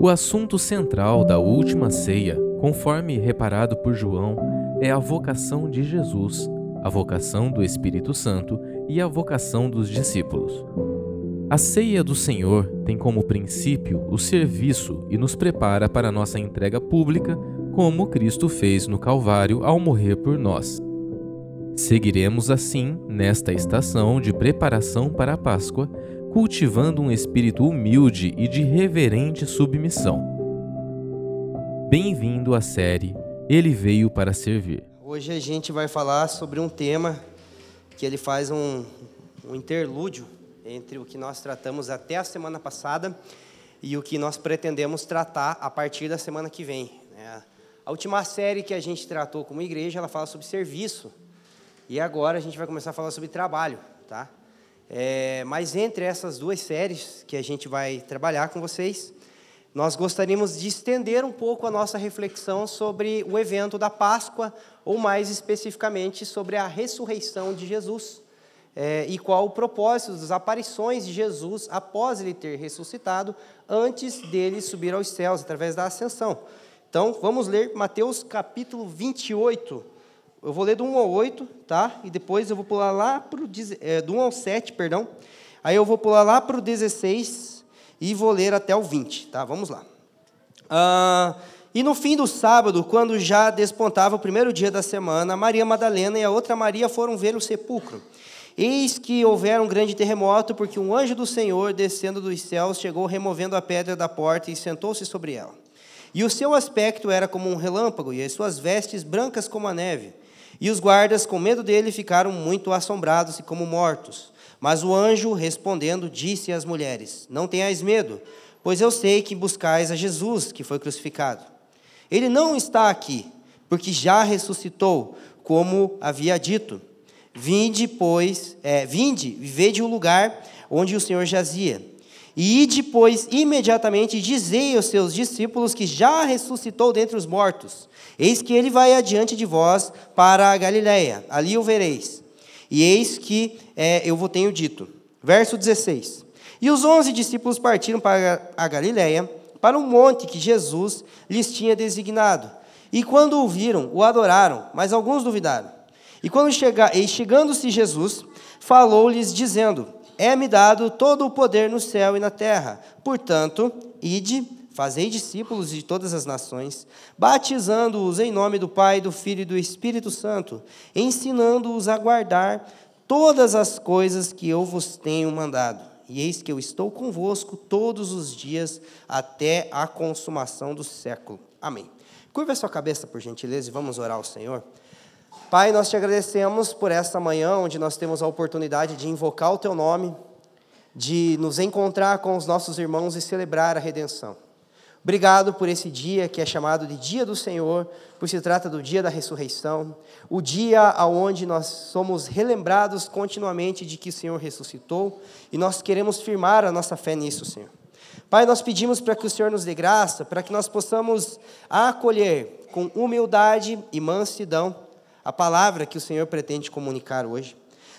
O assunto central da última ceia, conforme reparado por João, é a vocação de Jesus, a vocação do Espírito Santo e a vocação dos discípulos. A ceia do Senhor tem como princípio o serviço e nos prepara para nossa entrega pública, como Cristo fez no Calvário ao morrer por nós. Seguiremos assim nesta estação de preparação para a Páscoa cultivando um espírito humilde e de reverente submissão. Bem-vindo à série Ele Veio para Servir. Hoje a gente vai falar sobre um tema que ele faz um, um interlúdio entre o que nós tratamos até a semana passada e o que nós pretendemos tratar a partir da semana que vem. Né? A última série que a gente tratou como igreja, ela fala sobre serviço. E agora a gente vai começar a falar sobre trabalho, tá? É, mas entre essas duas séries que a gente vai trabalhar com vocês, nós gostaríamos de estender um pouco a nossa reflexão sobre o evento da Páscoa, ou mais especificamente sobre a ressurreição de Jesus. É, e qual o propósito das aparições de Jesus após ele ter ressuscitado, antes dele subir aos céus, através da ascensão. Então, vamos ler Mateus capítulo 28, eu vou ler do 1 ao 8, tá? E depois eu vou pular lá para o é, do 1 ao 7, perdão. Aí eu vou pular lá para o 16 e vou ler até o 20, tá? Vamos lá. Ah, e no fim do sábado, quando já despontava o primeiro dia da semana, Maria Madalena e a outra Maria foram ver o sepulcro. Eis que houvera um grande terremoto, porque um anjo do Senhor, descendo dos céus, chegou removendo a pedra da porta e sentou-se sobre ela. E o seu aspecto era como um relâmpago, e as suas vestes brancas como a neve. E os guardas, com medo dele, ficaram muito assombrados e como mortos. Mas o anjo, respondendo, disse às mulheres: Não tenhais medo, pois eu sei que buscais a Jesus, que foi crucificado. Ele não está aqui, porque já ressuscitou, como havia dito. Vinde, pois, é, vinde, vivede o lugar onde o Senhor jazia. E depois, imediatamente, dizei aos seus discípulos que já ressuscitou dentre os mortos. Eis que ele vai adiante de vós para a Galiléia, ali o vereis. E eis que é, eu vos tenho dito. Verso 16. E os onze discípulos partiram para a Galiléia, para um monte que Jesus lhes tinha designado. E quando o viram, o adoraram, mas alguns duvidaram. E quando chega, e chegando-se Jesus, falou-lhes, dizendo: é-me dado todo o poder no céu e na terra. Portanto, ide, fazei discípulos de todas as nações, batizando-os em nome do Pai, do Filho e do Espírito Santo, ensinando-os a guardar todas as coisas que eu vos tenho mandado. E eis que eu estou convosco todos os dias até a consumação do século. Amém. Curva a sua cabeça, por gentileza, e vamos orar ao Senhor. Pai, nós te agradecemos por esta manhã, onde nós temos a oportunidade de invocar o teu nome, de nos encontrar com os nossos irmãos e celebrar a redenção. Obrigado por esse dia que é chamado de Dia do Senhor, por se trata do dia da ressurreição, o dia aonde nós somos relembrados continuamente de que o Senhor ressuscitou e nós queremos firmar a nossa fé nisso, Senhor. Pai, nós pedimos para que o Senhor nos dê graça, para que nós possamos acolher com humildade e mansidão a palavra que o Senhor pretende comunicar hoje.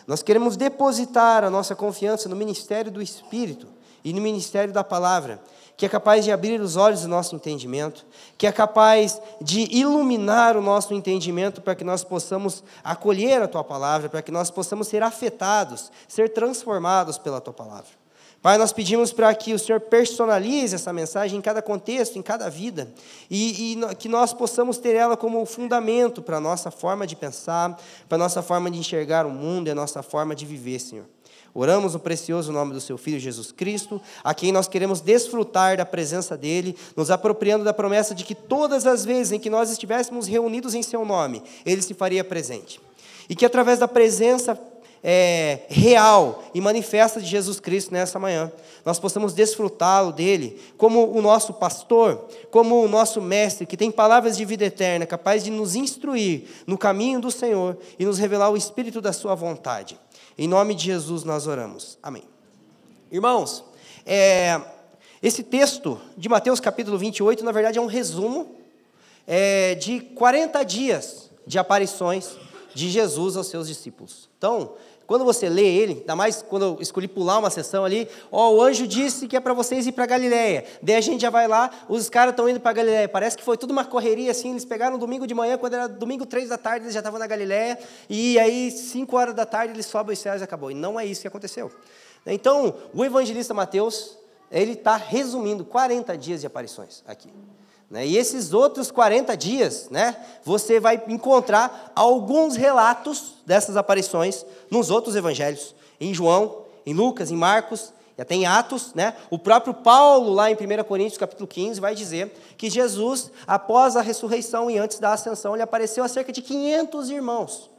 Nós queremos depositar a nossa confiança no ministério do Espírito e no ministério da palavra, que é capaz de abrir os olhos do nosso entendimento, que é capaz de iluminar o nosso entendimento para que nós possamos acolher a tua palavra, para que nós possamos ser afetados, ser transformados pela tua palavra. Pai, nós pedimos para que o Senhor personalize essa mensagem em cada contexto, em cada vida, e, e que nós possamos ter ela como fundamento para a nossa forma de pensar, para a nossa forma de enxergar o mundo e a nossa forma de viver, Senhor. Oramos no precioso nome do Seu Filho Jesus Cristo, a quem nós queremos desfrutar da presença dEle, nos apropriando da promessa de que todas as vezes em que nós estivéssemos reunidos em Seu nome, Ele se faria presente. E que através da presença é, real e manifesta de Jesus Cristo nessa manhã. Nós possamos desfrutá-lo dele como o nosso pastor, como o nosso mestre, que tem palavras de vida eterna, capaz de nos instruir no caminho do Senhor e nos revelar o espírito da sua vontade. Em nome de Jesus nós oramos. Amém. Irmãos, é, esse texto de Mateus capítulo 28, na verdade, é um resumo é, de 40 dias de aparições de Jesus aos seus discípulos. Então, quando você lê ele, ainda mais quando eu escolhi pular uma sessão ali, ó, o anjo disse que é para vocês ir para Galiléia. Daí a gente já vai lá, os caras estão indo para Galiléia. Parece que foi tudo uma correria assim, eles pegaram domingo de manhã, quando era domingo três da tarde, eles já estavam na Galiléia, e aí cinco horas da tarde eles sobem os céus e acabou. E não é isso que aconteceu. Então, o evangelista Mateus, ele está resumindo 40 dias de aparições aqui. Né? E esses outros 40 dias, né, você vai encontrar alguns relatos dessas aparições nos outros evangelhos, em João, em Lucas, em Marcos, e até em Atos, né? O próprio Paulo, lá em 1 Coríntios capítulo 15, vai dizer que Jesus, após a ressurreição e antes da ascensão, ele apareceu a cerca de 500 irmãos.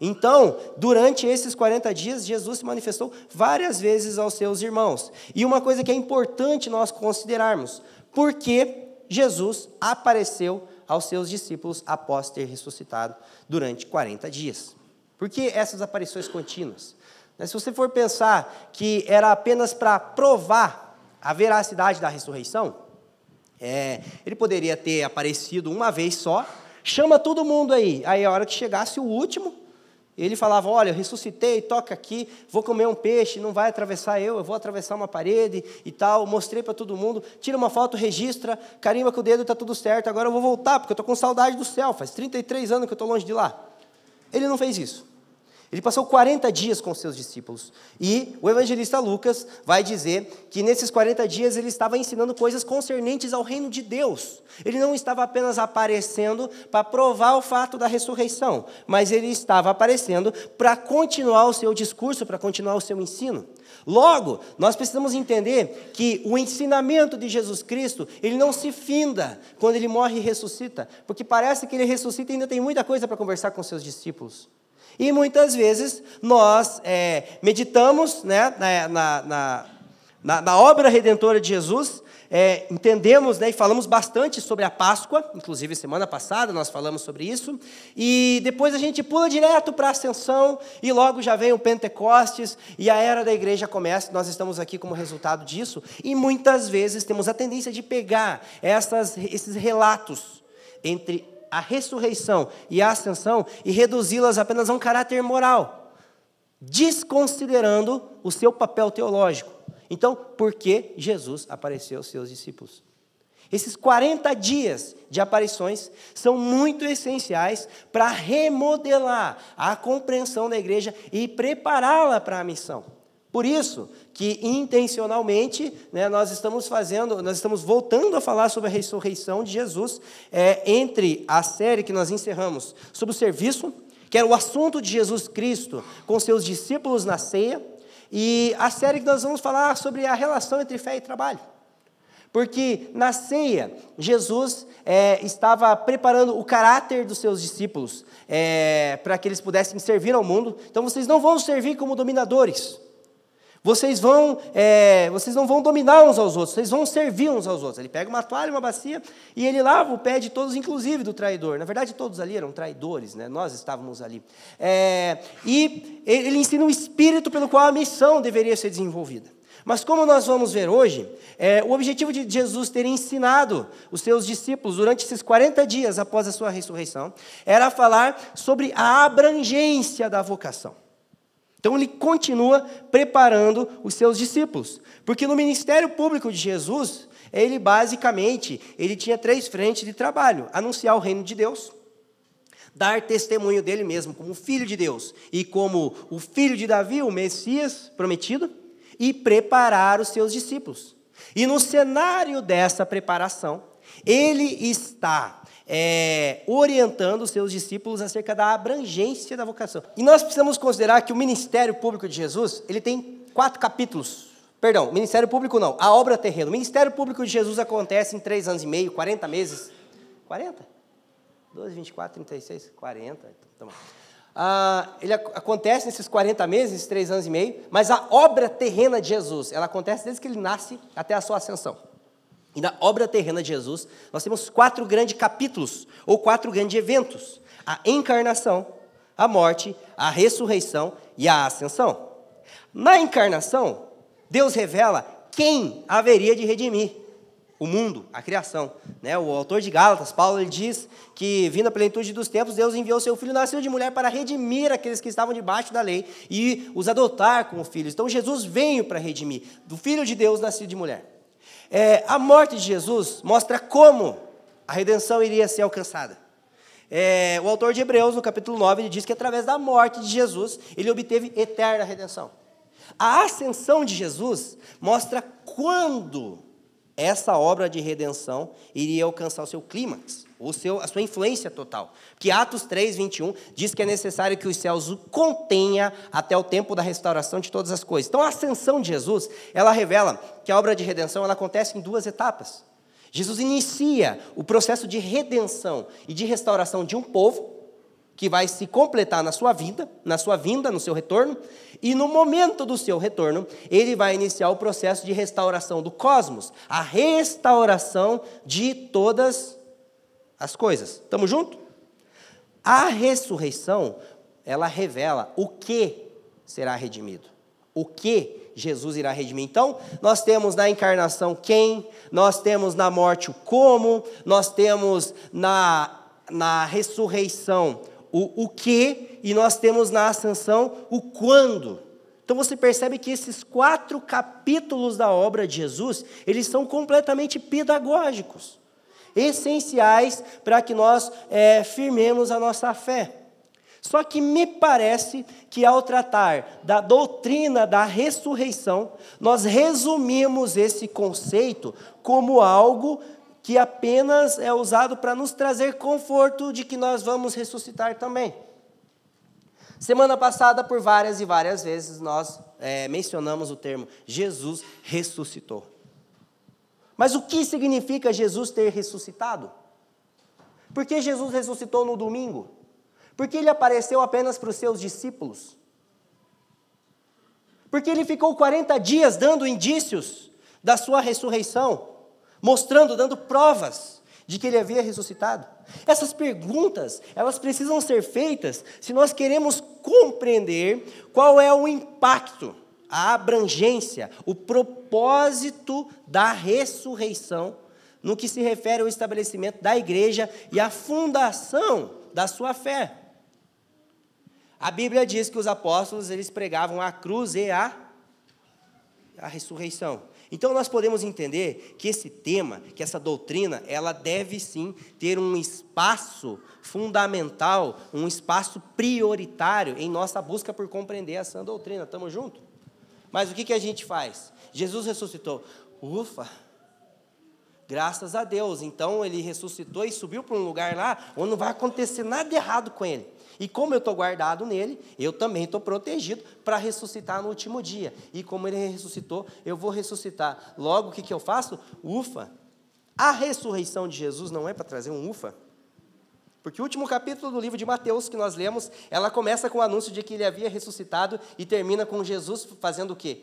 Então, durante esses 40 dias, Jesus se manifestou várias vezes aos seus irmãos. E uma coisa que é importante nós considerarmos, por que Jesus apareceu aos seus discípulos após ter ressuscitado durante 40 dias. Por que essas aparições contínuas? Né, se você for pensar que era apenas para provar a veracidade da ressurreição, é, ele poderia ter aparecido uma vez só, chama todo mundo aí, aí a hora que chegasse o último, ele falava: Olha, eu ressuscitei, toca aqui, vou comer um peixe, não vai atravessar eu, eu vou atravessar uma parede e tal. Mostrei para todo mundo, tira uma foto, registra, carimba com o dedo, está tudo certo. Agora eu vou voltar, porque eu estou com saudade do céu, faz 33 anos que eu estou longe de lá. Ele não fez isso. Ele passou 40 dias com seus discípulos. E o evangelista Lucas vai dizer que nesses 40 dias ele estava ensinando coisas concernentes ao reino de Deus. Ele não estava apenas aparecendo para provar o fato da ressurreição, mas ele estava aparecendo para continuar o seu discurso, para continuar o seu ensino. Logo, nós precisamos entender que o ensinamento de Jesus Cristo, ele não se finda quando ele morre e ressuscita, porque parece que ele ressuscita e ainda tem muita coisa para conversar com seus discípulos. E muitas vezes nós é, meditamos né, na, na, na, na, obra redentora de Jesus, é, entendemos né, e falamos bastante sobre a Páscoa, inclusive semana passada nós falamos sobre isso, e depois a gente pula direto para a Ascensão, e logo já vem o Pentecostes, e a era da igreja começa, nós estamos aqui como resultado disso, e muitas vezes temos a tendência de pegar essas, esses relatos entre a ressurreição e a ascensão e reduzi-las apenas a um caráter moral, desconsiderando o seu papel teológico. Então, por que Jesus apareceu aos seus discípulos? Esses 40 dias de aparições são muito essenciais para remodelar a compreensão da igreja e prepará-la para a missão. Por isso que intencionalmente né, nós estamos fazendo, nós estamos voltando a falar sobre a ressurreição de Jesus é, entre a série que nós encerramos sobre o serviço, que era o assunto de Jesus Cristo com seus discípulos na ceia, e a série que nós vamos falar sobre a relação entre fé e trabalho. Porque na ceia, Jesus é, estava preparando o caráter dos seus discípulos é, para que eles pudessem servir ao mundo. Então vocês não vão servir como dominadores. Vocês vão, é, vocês não vão dominar uns aos outros, vocês vão servir uns aos outros. Ele pega uma toalha, uma bacia e ele lava o pé de todos, inclusive do traidor. Na verdade, todos ali eram traidores, né? Nós estávamos ali. É, e ele ensina o espírito pelo qual a missão deveria ser desenvolvida. Mas como nós vamos ver hoje, é, o objetivo de Jesus ter ensinado os seus discípulos durante esses 40 dias após a sua ressurreição era falar sobre a abrangência da vocação. Então ele continua preparando os seus discípulos, porque no ministério público de Jesus, ele basicamente, ele tinha três frentes de trabalho: anunciar o reino de Deus, dar testemunho dele mesmo como filho de Deus e como o filho de Davi, o Messias prometido, e preparar os seus discípulos. E no cenário dessa preparação, ele está é, orientando os seus discípulos acerca da abrangência da vocação. E nós precisamos considerar que o ministério público de Jesus ele tem quatro capítulos. Perdão, ministério público não, a obra terrena. O ministério público de Jesus acontece em três anos e meio, 40 meses. 40? 12, 24, 36, 40. Então, tá ah, ele acontece nesses 40 meses, nesses três anos e meio, mas a obra terrena de Jesus, ela acontece desde que ele nasce até a sua ascensão. E na obra terrena de Jesus, nós temos quatro grandes capítulos, ou quatro grandes eventos: a encarnação, a morte, a ressurreição e a ascensão. Na encarnação, Deus revela quem haveria de redimir. o mundo, a criação. Né? O autor de Gálatas, Paulo, ele diz que, vindo a plenitude dos tempos, Deus enviou seu Filho nascido de mulher para redimir aqueles que estavam debaixo da lei e os adotar como filhos. Então, Jesus veio para redimir, do Filho de Deus nascido de mulher. É, a morte de Jesus mostra como a redenção iria ser alcançada. É, o autor de Hebreus, no capítulo 9, ele diz que através da morte de Jesus, ele obteve eterna redenção. A ascensão de Jesus mostra quando essa obra de redenção iria alcançar o seu clímax, seu, a sua influência total. Que Atos 3, 21 diz que é necessário que os céus o contenha até o tempo da restauração de todas as coisas. Então a ascensão de Jesus, ela revela que a obra de redenção ela acontece em duas etapas. Jesus inicia o processo de redenção e de restauração de um povo, que vai se completar na sua vida, na sua vinda, no seu retorno, e no momento do seu retorno, ele vai iniciar o processo de restauração do cosmos, a restauração de todas as coisas. Estamos juntos? A ressurreição, ela revela o que será redimido. O que Jesus irá redimir. Então, nós temos na encarnação quem, nós temos na morte o como, nós temos na, na ressurreição o, o que e nós temos na ascensão o quando. Então você percebe que esses quatro capítulos da obra de Jesus, eles são completamente pedagógicos, essenciais para que nós é, firmemos a nossa fé. Só que me parece que ao tratar da doutrina da ressurreição, nós resumimos esse conceito como algo que apenas é usado para nos trazer conforto de que nós vamos ressuscitar também. Semana passada, por várias e várias vezes, nós é, mencionamos o termo Jesus ressuscitou. Mas o que significa Jesus ter ressuscitado? Por que Jesus ressuscitou no domingo? Porque ele apareceu apenas para os seus discípulos? Porque ele ficou 40 dias dando indícios da sua ressurreição? mostrando, dando provas de que ele havia ressuscitado. Essas perguntas, elas precisam ser feitas se nós queremos compreender qual é o impacto, a abrangência, o propósito da ressurreição no que se refere ao estabelecimento da igreja e à fundação da sua fé. A Bíblia diz que os apóstolos eles pregavam a cruz e a, a ressurreição. Então nós podemos entender que esse tema, que essa doutrina, ela deve sim ter um espaço fundamental, um espaço prioritário em nossa busca por compreender essa doutrina. Estamos juntos? Mas o que, que a gente faz? Jesus ressuscitou. Ufa! Graças a Deus. Então ele ressuscitou e subiu para um lugar lá onde não vai acontecer nada errado com ele. E como eu estou guardado nele, eu também estou protegido para ressuscitar no último dia. E como ele ressuscitou, eu vou ressuscitar. Logo, o que, que eu faço? Ufa! A ressurreição de Jesus não é para trazer um ufa. Porque o último capítulo do livro de Mateus que nós lemos, ela começa com o anúncio de que ele havia ressuscitado e termina com Jesus fazendo o quê?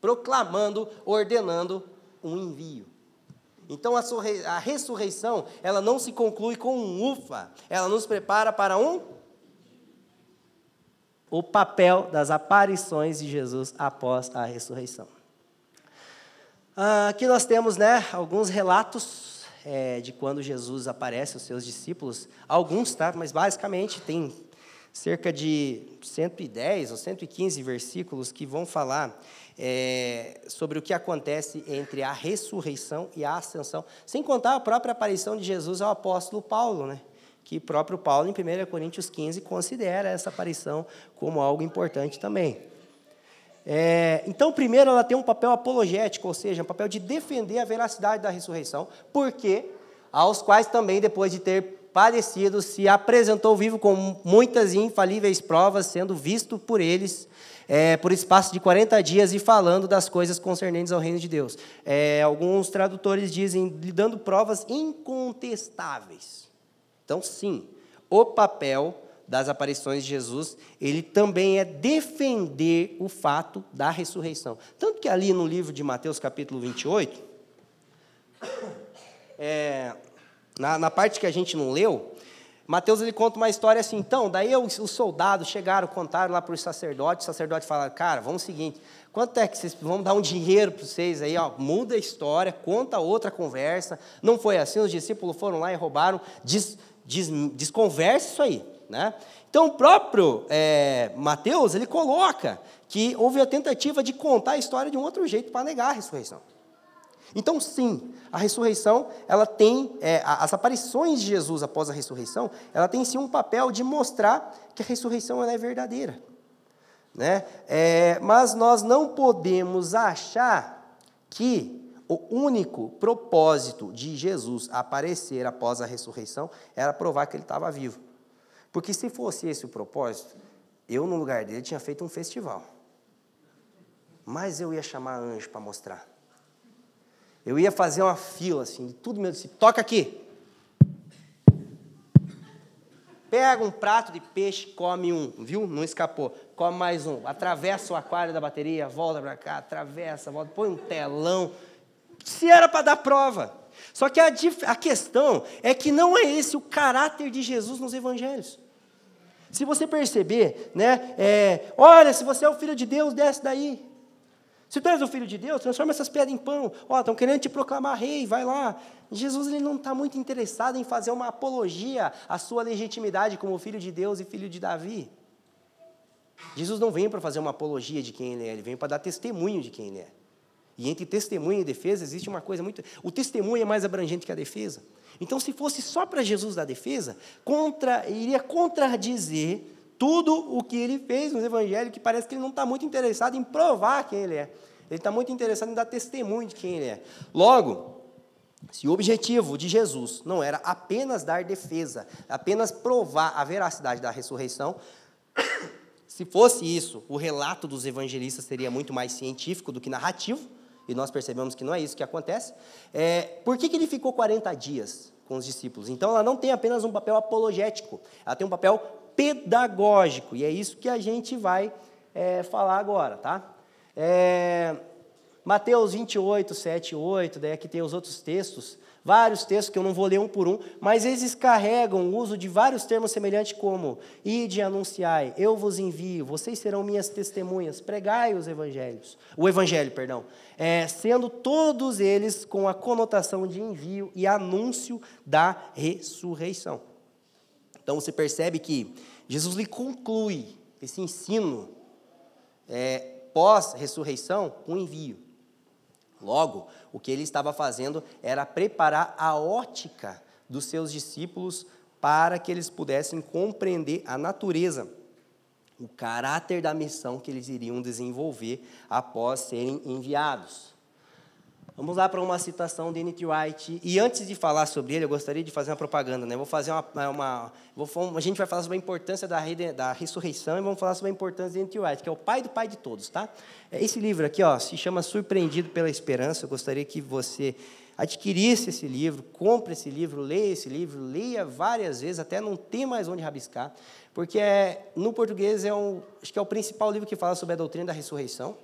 Proclamando, ordenando um envio. Então a ressurreição, ela não se conclui com um ufa, ela nos prepara para um o papel das aparições de Jesus após a ressurreição. Ah, aqui nós temos né, alguns relatos é, de quando Jesus aparece aos seus discípulos. Alguns, tá? mas basicamente tem cerca de 110 ou 115 versículos que vão falar é, sobre o que acontece entre a ressurreição e a ascensão, sem contar a própria aparição de Jesus ao apóstolo Paulo, né? que próprio Paulo, em 1 Coríntios 15, considera essa aparição como algo importante também. É, então, primeiro, ela tem um papel apologético, ou seja, um papel de defender a veracidade da ressurreição, porque aos quais também, depois de ter padecido, se apresentou vivo com muitas infalíveis provas, sendo visto por eles é, por espaço de 40 dias e falando das coisas concernentes ao reino de Deus. É, alguns tradutores dizem, lhe dando provas incontestáveis. Então, sim, o papel das aparições de Jesus, ele também é defender o fato da ressurreição. Tanto que ali no livro de Mateus, capítulo 28, é, na, na parte que a gente não leu, Mateus ele conta uma história assim, então, daí os, os soldados chegaram, contaram lá para os sacerdotes, o sacerdote fala, cara, vamos o seguinte, Quanto é que vocês vão dar um dinheiro para vocês aí? Ó, muda a história, conta outra conversa. Não foi assim, os discípulos foram lá e roubaram. Des, des, desconversa isso aí. Né? Então, o próprio é, Mateus, ele coloca que houve a tentativa de contar a história de um outro jeito para negar a ressurreição. Então, sim, a ressurreição, ela tem, é, as aparições de Jesus após a ressurreição, ela tem sim um papel de mostrar que a ressurreição é verdadeira. Né? É, mas nós não podemos achar que o único propósito de Jesus aparecer após a ressurreição era provar que ele estava vivo. Porque se fosse esse o propósito, eu, no lugar dele, tinha feito um festival. Mas eu ia chamar anjo para mostrar. Eu ia fazer uma fila, assim, tudo meu discípulo. Toca aqui. Pega um prato de peixe, come um, viu? Não escapou. Come mais um. Atravessa o aquário da bateria, volta para cá, atravessa, volta, põe um telão. Se era para dar prova. Só que a, a questão é que não é esse o caráter de Jesus nos evangelhos. Se você perceber, né, é, olha, se você é o filho de Deus, desce daí. Se tu és o filho de Deus, transforma essas pedras em pão. Ó, estão querendo te proclamar rei, vai lá. Jesus ele não está muito interessado em fazer uma apologia à sua legitimidade como filho de Deus e filho de Davi. Jesus não vem para fazer uma apologia de quem ele é, ele vem para dar testemunho de quem ele é. E entre testemunho e defesa existe uma coisa muito. O testemunho é mais abrangente que a defesa. Então, se fosse só para Jesus dar defesa, contra, iria contradizer tudo o que ele fez nos evangelhos, que parece que ele não está muito interessado em provar quem ele é. Ele está muito interessado em dar testemunho de quem ele é. Logo, se o objetivo de Jesus não era apenas dar defesa, apenas provar a veracidade da ressurreição, se fosse isso, o relato dos evangelistas seria muito mais científico do que narrativo, e nós percebemos que não é isso que acontece. É, por que, que ele ficou 40 dias com os discípulos? Então, ela não tem apenas um papel apologético, ela tem um papel pedagógico. E é isso que a gente vai é, falar agora, tá? É, Mateus 28, 7 8, daí aqui tem os outros textos, vários textos que eu não vou ler um por um, mas eles carregam o uso de vários termos semelhantes como ide anunciai, eu vos envio, vocês serão minhas testemunhas, pregai os evangelhos, o evangelho, perdão, é, sendo todos eles com a conotação de envio e anúncio da ressurreição. Então você percebe que Jesus lhe conclui esse ensino é, pós-ressurreição com envio. Logo, o que ele estava fazendo era preparar a ótica dos seus discípulos para que eles pudessem compreender a natureza, o caráter da missão que eles iriam desenvolver após serem enviados. Vamos lá para uma citação de N.T. Wright. E antes de falar sobre ele, eu gostaria de fazer uma propaganda. Né? Vou fazer uma, uma vou, a gente vai falar sobre a importância da, da ressurreição e vamos falar sobre a importância de N.T. Wright, que é o pai do pai de todos. Tá? É, esse livro aqui ó, se chama Surpreendido pela Esperança. Eu gostaria que você adquirisse esse livro, compre esse livro, leia esse livro, leia várias vezes, até não ter mais onde rabiscar, porque é, no português é um, acho que é o principal livro que fala sobre a doutrina da ressurreição.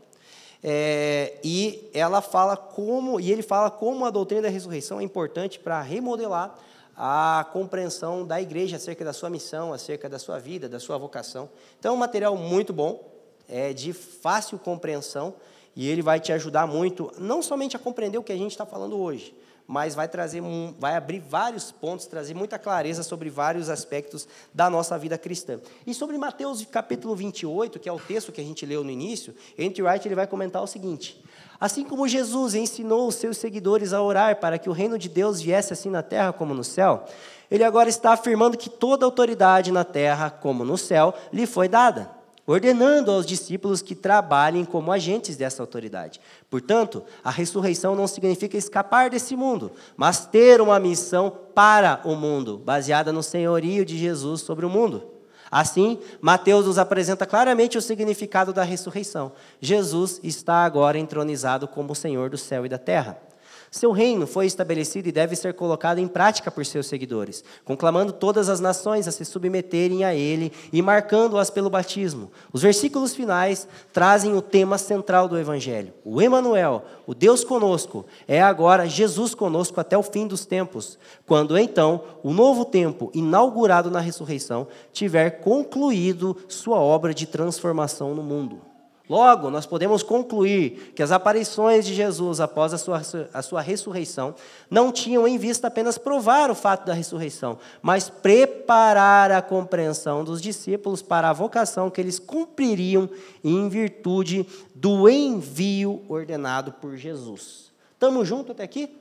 É, e ela fala como, e ele fala como a doutrina da ressurreição é importante para remodelar a compreensão da igreja acerca da sua missão, acerca da sua vida, da sua vocação. Então, é um material muito bom, é de fácil compreensão, e ele vai te ajudar muito, não somente a compreender o que a gente está falando hoje, mas vai trazer, vai abrir vários pontos, trazer muita clareza sobre vários aspectos da nossa vida cristã. E sobre Mateus capítulo 28, que é o texto que a gente leu no início, Entre Wright ele vai comentar o seguinte: Assim como Jesus ensinou os seus seguidores a orar para que o reino de Deus viesse assim na terra como no céu, ele agora está afirmando que toda autoridade na terra como no céu lhe foi dada ordenando aos discípulos que trabalhem como agentes dessa autoridade. Portanto, a ressurreição não significa escapar desse mundo, mas ter uma missão para o mundo, baseada no senhorio de Jesus sobre o mundo. Assim, Mateus nos apresenta claramente o significado da ressurreição. Jesus está agora entronizado como Senhor do céu e da terra. Seu reino foi estabelecido e deve ser colocado em prática por seus seguidores, conclamando todas as nações a se submeterem a ele e marcando-as pelo batismo. Os versículos finais trazem o tema central do evangelho. O Emanuel, o Deus conosco, é agora Jesus conosco até o fim dos tempos, quando então o novo tempo, inaugurado na ressurreição, tiver concluído sua obra de transformação no mundo. Logo, nós podemos concluir que as aparições de Jesus após a sua, a sua ressurreição não tinham em vista apenas provar o fato da ressurreição, mas preparar a compreensão dos discípulos para a vocação que eles cumpririam em virtude do envio ordenado por Jesus. Estamos juntos até aqui?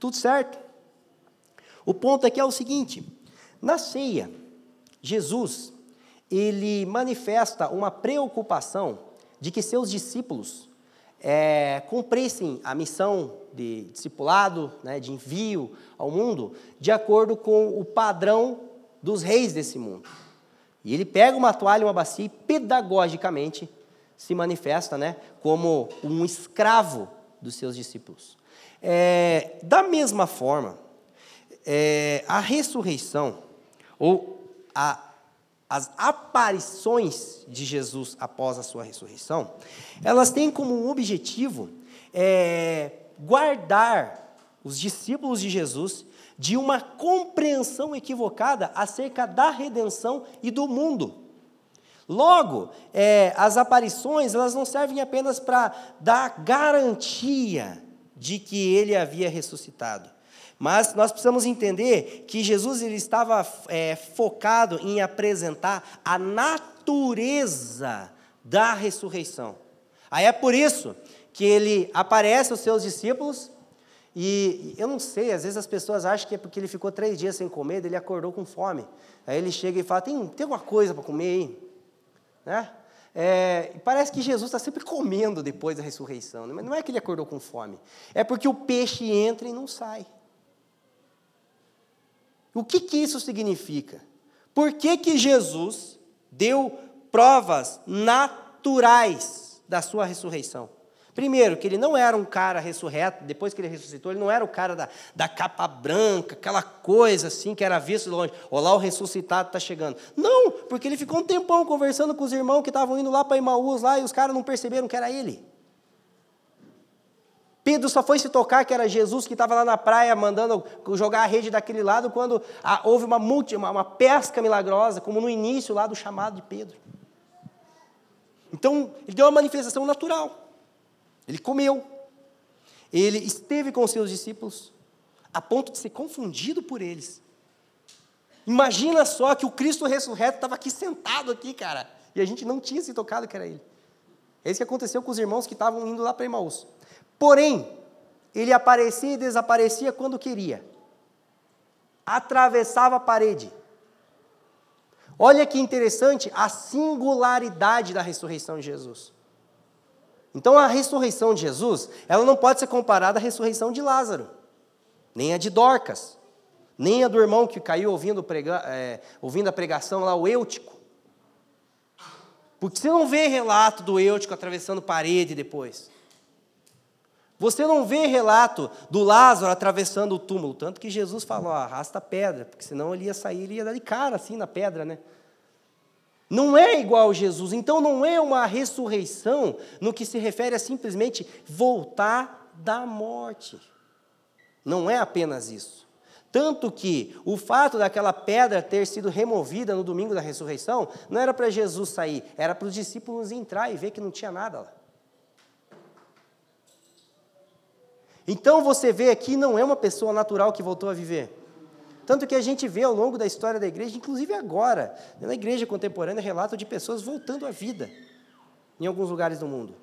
Tudo certo? O ponto aqui é o seguinte: na ceia, Jesus ele manifesta uma preocupação de que seus discípulos é, cumprissem a missão de discipulado, né, de envio ao mundo, de acordo com o padrão dos reis desse mundo. E ele pega uma toalha e uma bacia e pedagogicamente se manifesta né, como um escravo dos seus discípulos. É, da mesma forma, é, a ressurreição, ou a as aparições de Jesus após a sua ressurreição, elas têm como objetivo é, guardar os discípulos de Jesus de uma compreensão equivocada acerca da redenção e do mundo. Logo, é, as aparições elas não servem apenas para dar garantia de que ele havia ressuscitado, mas nós precisamos entender que Jesus ele estava é, focado em apresentar a natureza da ressurreição. Aí é por isso que ele aparece aos seus discípulos e eu não sei, às vezes as pessoas acham que é porque ele ficou três dias sem comer, ele acordou com fome. Aí ele chega e fala: tem, tem alguma coisa para comer aí? Né? É, parece que Jesus está sempre comendo depois da ressurreição, né? mas não é que ele acordou com fome, é porque o peixe entra e não sai. O que, que isso significa? Por que, que Jesus deu provas naturais da sua ressurreição? Primeiro, que ele não era um cara ressurreto, depois que ele ressuscitou, ele não era o cara da, da capa branca, aquela coisa assim que era visto de longe. Olá, o ressuscitado está chegando. Não, porque ele ficou um tempão conversando com os irmãos que estavam indo lá para Imaús lá, e os caras não perceberam que era ele. Pedro só foi se tocar que era Jesus que estava lá na praia mandando jogar a rede daquele lado quando ah, houve uma, multi, uma, uma pesca milagrosa, como no início lá do chamado de Pedro. Então, ele deu uma manifestação natural. Ele comeu. Ele esteve com seus discípulos, a ponto de ser confundido por eles. Imagina só que o Cristo ressurreto estava aqui sentado aqui, cara, e a gente não tinha se tocado que era ele. É isso que aconteceu com os irmãos que estavam indo lá para Emmaus. Porém, ele aparecia e desaparecia quando queria. Atravessava a parede. Olha que interessante a singularidade da ressurreição de Jesus. Então, a ressurreição de Jesus, ela não pode ser comparada à ressurreição de Lázaro, nem a de Dorcas, nem a do irmão que caiu ouvindo, prega, é, ouvindo a pregação lá, o Eutico. Porque você não vê relato do Eutico atravessando parede depois. Você não vê relato do Lázaro atravessando o túmulo, tanto que Jesus falou, arrasta a pedra, porque senão ele ia sair, ele ia dar de cara assim na pedra, né? Não é igual Jesus, então não é uma ressurreição no que se refere a simplesmente voltar da morte. Não é apenas isso. Tanto que o fato daquela pedra ter sido removida no domingo da ressurreição não era para Jesus sair, era para os discípulos entrar e ver que não tinha nada lá. Então você vê aqui, não é uma pessoa natural que voltou a viver. Tanto que a gente vê ao longo da história da igreja, inclusive agora, na igreja contemporânea, relato de pessoas voltando à vida em alguns lugares do mundo.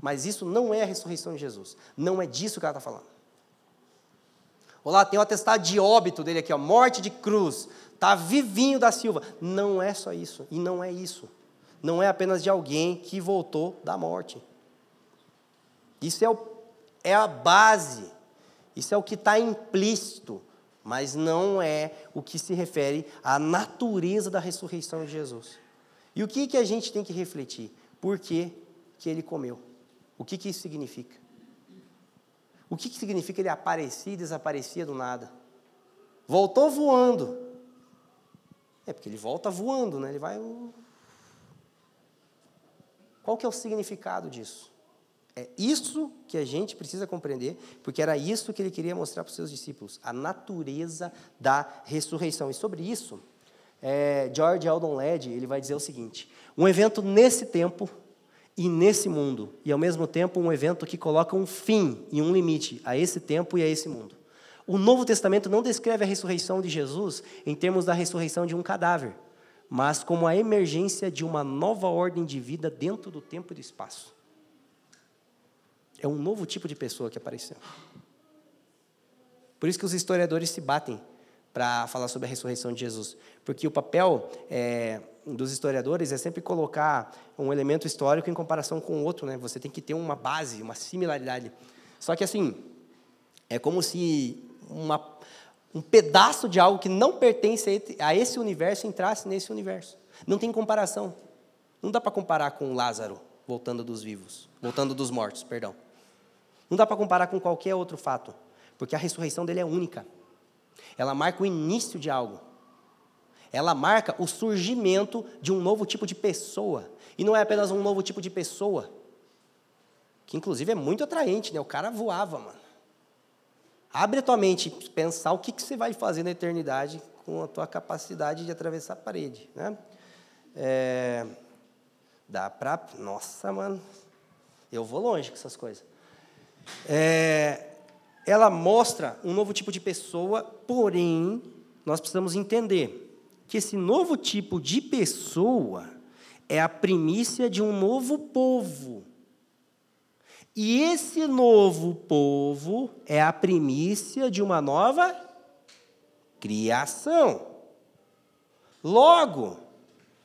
Mas isso não é a ressurreição de Jesus. Não é disso que ela está falando. Olá, tem o atestado de óbito dele aqui, ó, morte de cruz. Está vivinho da Silva. Não é só isso. E não é isso. Não é apenas de alguém que voltou da morte. Isso é o é a base, isso é o que está implícito, mas não é o que se refere à natureza da ressurreição de Jesus. E o que, que a gente tem que refletir? Por que, que ele comeu? O que, que isso significa? O que, que significa ele aparecia e desaparecia do nada? Voltou voando. É porque ele volta voando, né? Ele vai. Qual que é o significado disso? É isso que a gente precisa compreender, porque era isso que ele queria mostrar para os seus discípulos, a natureza da ressurreição. E sobre isso, é, George Eldon Led ele vai dizer o seguinte: um evento nesse tempo e nesse mundo, e ao mesmo tempo um evento que coloca um fim e um limite a esse tempo e a esse mundo. O Novo Testamento não descreve a ressurreição de Jesus em termos da ressurreição de um cadáver, mas como a emergência de uma nova ordem de vida dentro do tempo e do espaço. É um novo tipo de pessoa que apareceu. Por isso que os historiadores se batem para falar sobre a ressurreição de Jesus, porque o papel é, dos historiadores é sempre colocar um elemento histórico em comparação com o outro, né? Você tem que ter uma base, uma similaridade. Só que assim, é como se uma, um pedaço de algo que não pertence a esse universo entrasse nesse universo. Não tem comparação. Não dá para comparar com Lázaro voltando dos vivos, voltando dos mortos, perdão. Não dá para comparar com qualquer outro fato, porque a ressurreição dele é única. Ela marca o início de algo. Ela marca o surgimento de um novo tipo de pessoa. E não é apenas um novo tipo de pessoa, que inclusive é muito atraente, né? O cara voava, mano. Abre a tua mente pensar o que, que você vai fazer na eternidade com a tua capacidade de atravessar a parede, né? É, dá pra... Nossa, mano. Eu vou longe com essas coisas. É, ela mostra um novo tipo de pessoa, porém, nós precisamos entender que esse novo tipo de pessoa é a primícia de um novo povo. E esse novo povo é a primícia de uma nova criação. Logo,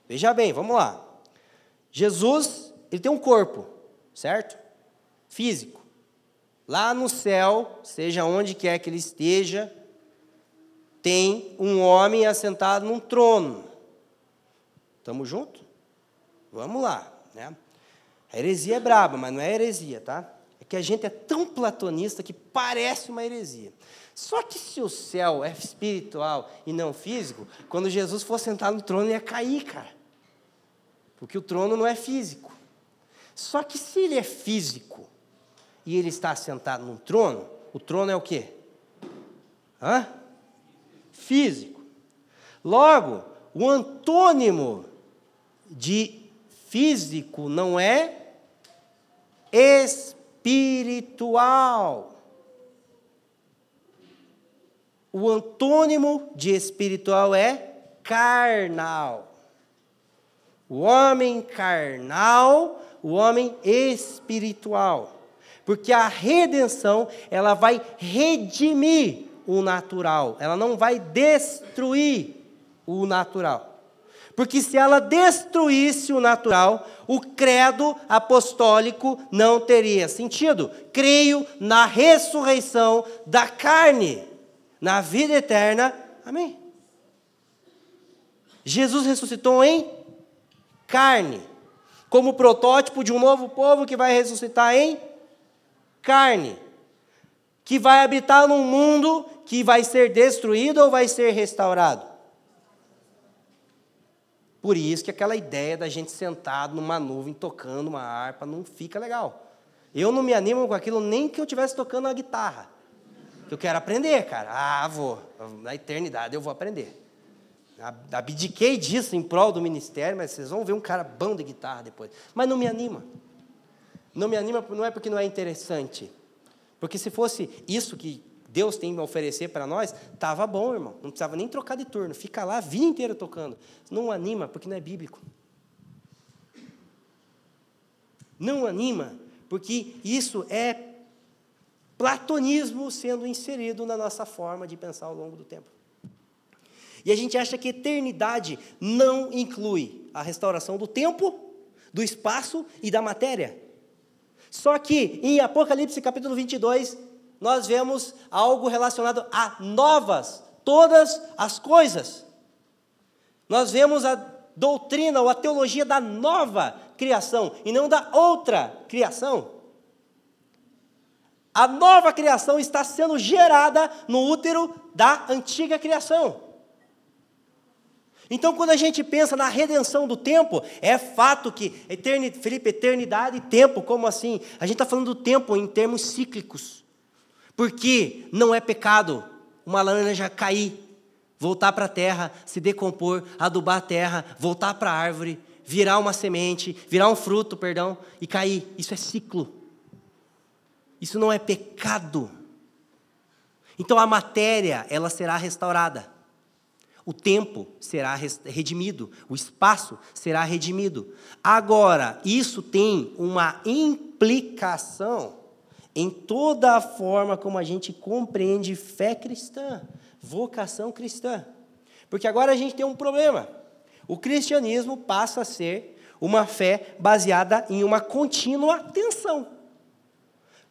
veja bem, vamos lá. Jesus, ele tem um corpo, certo? Físico. Lá no céu, seja onde quer que ele esteja, tem um homem assentado num trono. Estamos juntos? Vamos lá. Né? A heresia é braba, mas não é heresia, tá? É que a gente é tão platonista que parece uma heresia. Só que se o céu é espiritual e não físico, quando Jesus for sentar no trono, ia cair, cara. Porque o trono não é físico. Só que se ele é físico e ele está sentado num trono, o trono é o quê? Hã? físico. Logo, o antônimo de físico não é espiritual. O antônimo de espiritual é carnal. O homem carnal, o homem espiritual. Porque a redenção, ela vai redimir o natural, ela não vai destruir o natural. Porque se ela destruísse o natural, o credo apostólico não teria sentido. Creio na ressurreição da carne, na vida eterna. Amém. Jesus ressuscitou em carne, como protótipo de um novo povo que vai ressuscitar em carne, que vai habitar num mundo que vai ser destruído ou vai ser restaurado? Por isso que aquela ideia da gente sentado numa nuvem tocando uma harpa não fica legal. Eu não me animo com aquilo nem que eu estivesse tocando uma guitarra. Eu quero aprender, cara. Ah, vou. Na eternidade eu vou aprender. Abdiquei disso em prol do ministério, mas vocês vão ver um cara bom de guitarra depois. Mas não me anima. Não me anima não é porque não é interessante. Porque se fosse isso que Deus tem a oferecer para nós, estava bom, irmão. Não precisava nem trocar de turno. Fica lá a vida inteira tocando. Não anima, porque não é bíblico. Não anima, porque isso é platonismo sendo inserido na nossa forma de pensar ao longo do tempo. E a gente acha que eternidade não inclui a restauração do tempo, do espaço e da matéria. Só que em Apocalipse capítulo 22, nós vemos algo relacionado a novas, todas as coisas. Nós vemos a doutrina ou a teologia da nova criação e não da outra criação. A nova criação está sendo gerada no útero da antiga criação. Então, quando a gente pensa na redenção do tempo, é fato que, Felipe, eternidade e tempo, como assim? A gente está falando do tempo em termos cíclicos. Porque não é pecado uma laranja cair, voltar para a terra, se decompor, adubar a terra, voltar para a árvore, virar uma semente, virar um fruto, perdão, e cair. Isso é ciclo. Isso não é pecado. Então a matéria, ela será restaurada. O tempo será redimido, o espaço será redimido. Agora, isso tem uma implicação em toda a forma como a gente compreende fé cristã, vocação cristã. Porque agora a gente tem um problema. O cristianismo passa a ser uma fé baseada em uma contínua tensão.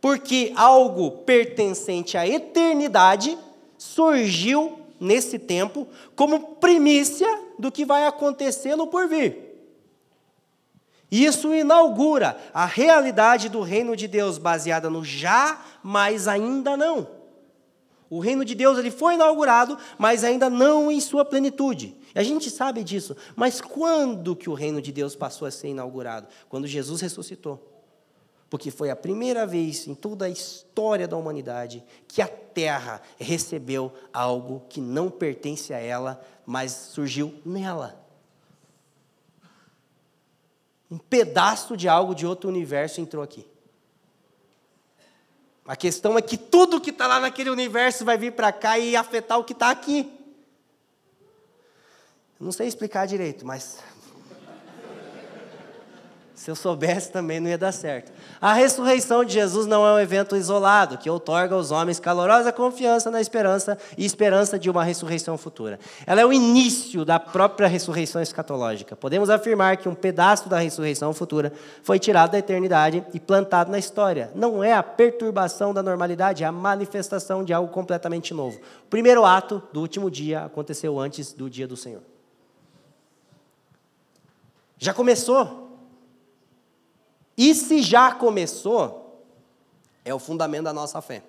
Porque algo pertencente à eternidade surgiu nesse tempo como primícia do que vai acontecer no porvir. Isso inaugura a realidade do reino de Deus baseada no já, mas ainda não. O reino de Deus ele foi inaugurado, mas ainda não em sua plenitude. A gente sabe disso. Mas quando que o reino de Deus passou a ser inaugurado? Quando Jesus ressuscitou. Porque foi a primeira vez em toda a história da humanidade que a terra recebeu algo que não pertence a ela, mas surgiu nela um pedaço de algo de outro universo entrou aqui. A questão é que tudo que está lá naquele universo vai vir para cá e afetar o que está aqui. Não sei explicar direito, mas se eu soubesse também não ia dar certo. A ressurreição de Jesus não é um evento isolado que outorga aos homens calorosa confiança na esperança e esperança de uma ressurreição futura. Ela é o início da própria ressurreição escatológica. Podemos afirmar que um pedaço da ressurreição futura foi tirado da eternidade e plantado na história. Não é a perturbação da normalidade, é a manifestação de algo completamente novo. O primeiro ato do último dia aconteceu antes do dia do Senhor. Já começou e se já começou, é o fundamento da nossa fé.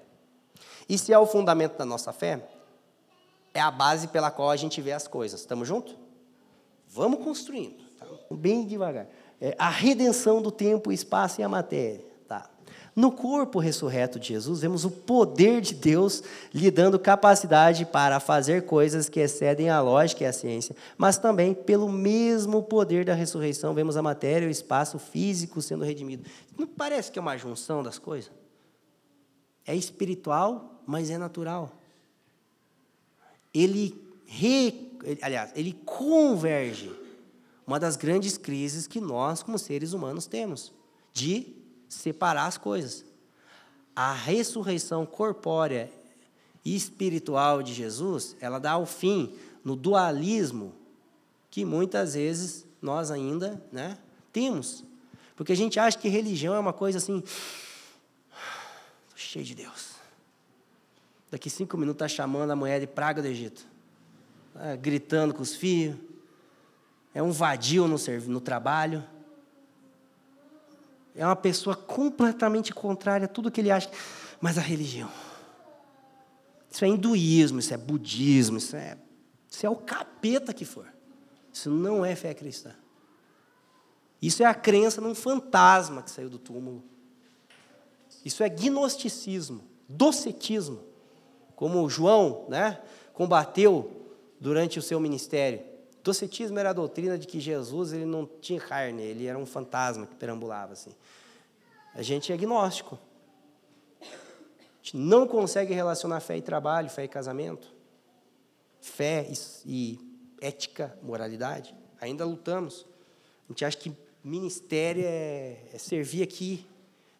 E se é o fundamento da nossa fé, é a base pela qual a gente vê as coisas. Estamos juntos? Vamos construindo, tá? bem devagar. É a redenção do tempo, espaço e a matéria. No corpo ressurreto de Jesus, vemos o poder de Deus lhe dando capacidade para fazer coisas que excedem a lógica e a ciência, mas também, pelo mesmo poder da ressurreição, vemos a matéria e o espaço físico sendo redimido. Não parece que é uma junção das coisas? É espiritual, mas é natural. Ele, re, aliás, ele converge uma das grandes crises que nós, como seres humanos, temos, de separar as coisas. A ressurreição corpórea e espiritual de Jesus, ela dá o fim no dualismo que muitas vezes nós ainda né, temos. Porque a gente acha que religião é uma coisa assim, cheio de Deus. Daqui cinco minutos está chamando a mulher de praga do Egito, tá gritando com os filhos, é um vadio no, no trabalho é uma pessoa completamente contrária a tudo que ele acha. Mas a religião. Isso é hinduísmo, isso é budismo, isso é, isso é o capeta que for. Isso não é fé cristã. Isso é a crença num fantasma que saiu do túmulo. Isso é gnosticismo, docetismo, como João né, combateu durante o seu ministério. Docetismo era a doutrina de que Jesus ele não tinha carne, ele era um fantasma que perambulava assim. A gente é agnóstico. A gente não consegue relacionar fé e trabalho, fé e casamento, fé e, e ética, moralidade. Ainda lutamos. A gente acha que ministério é, é servir aqui,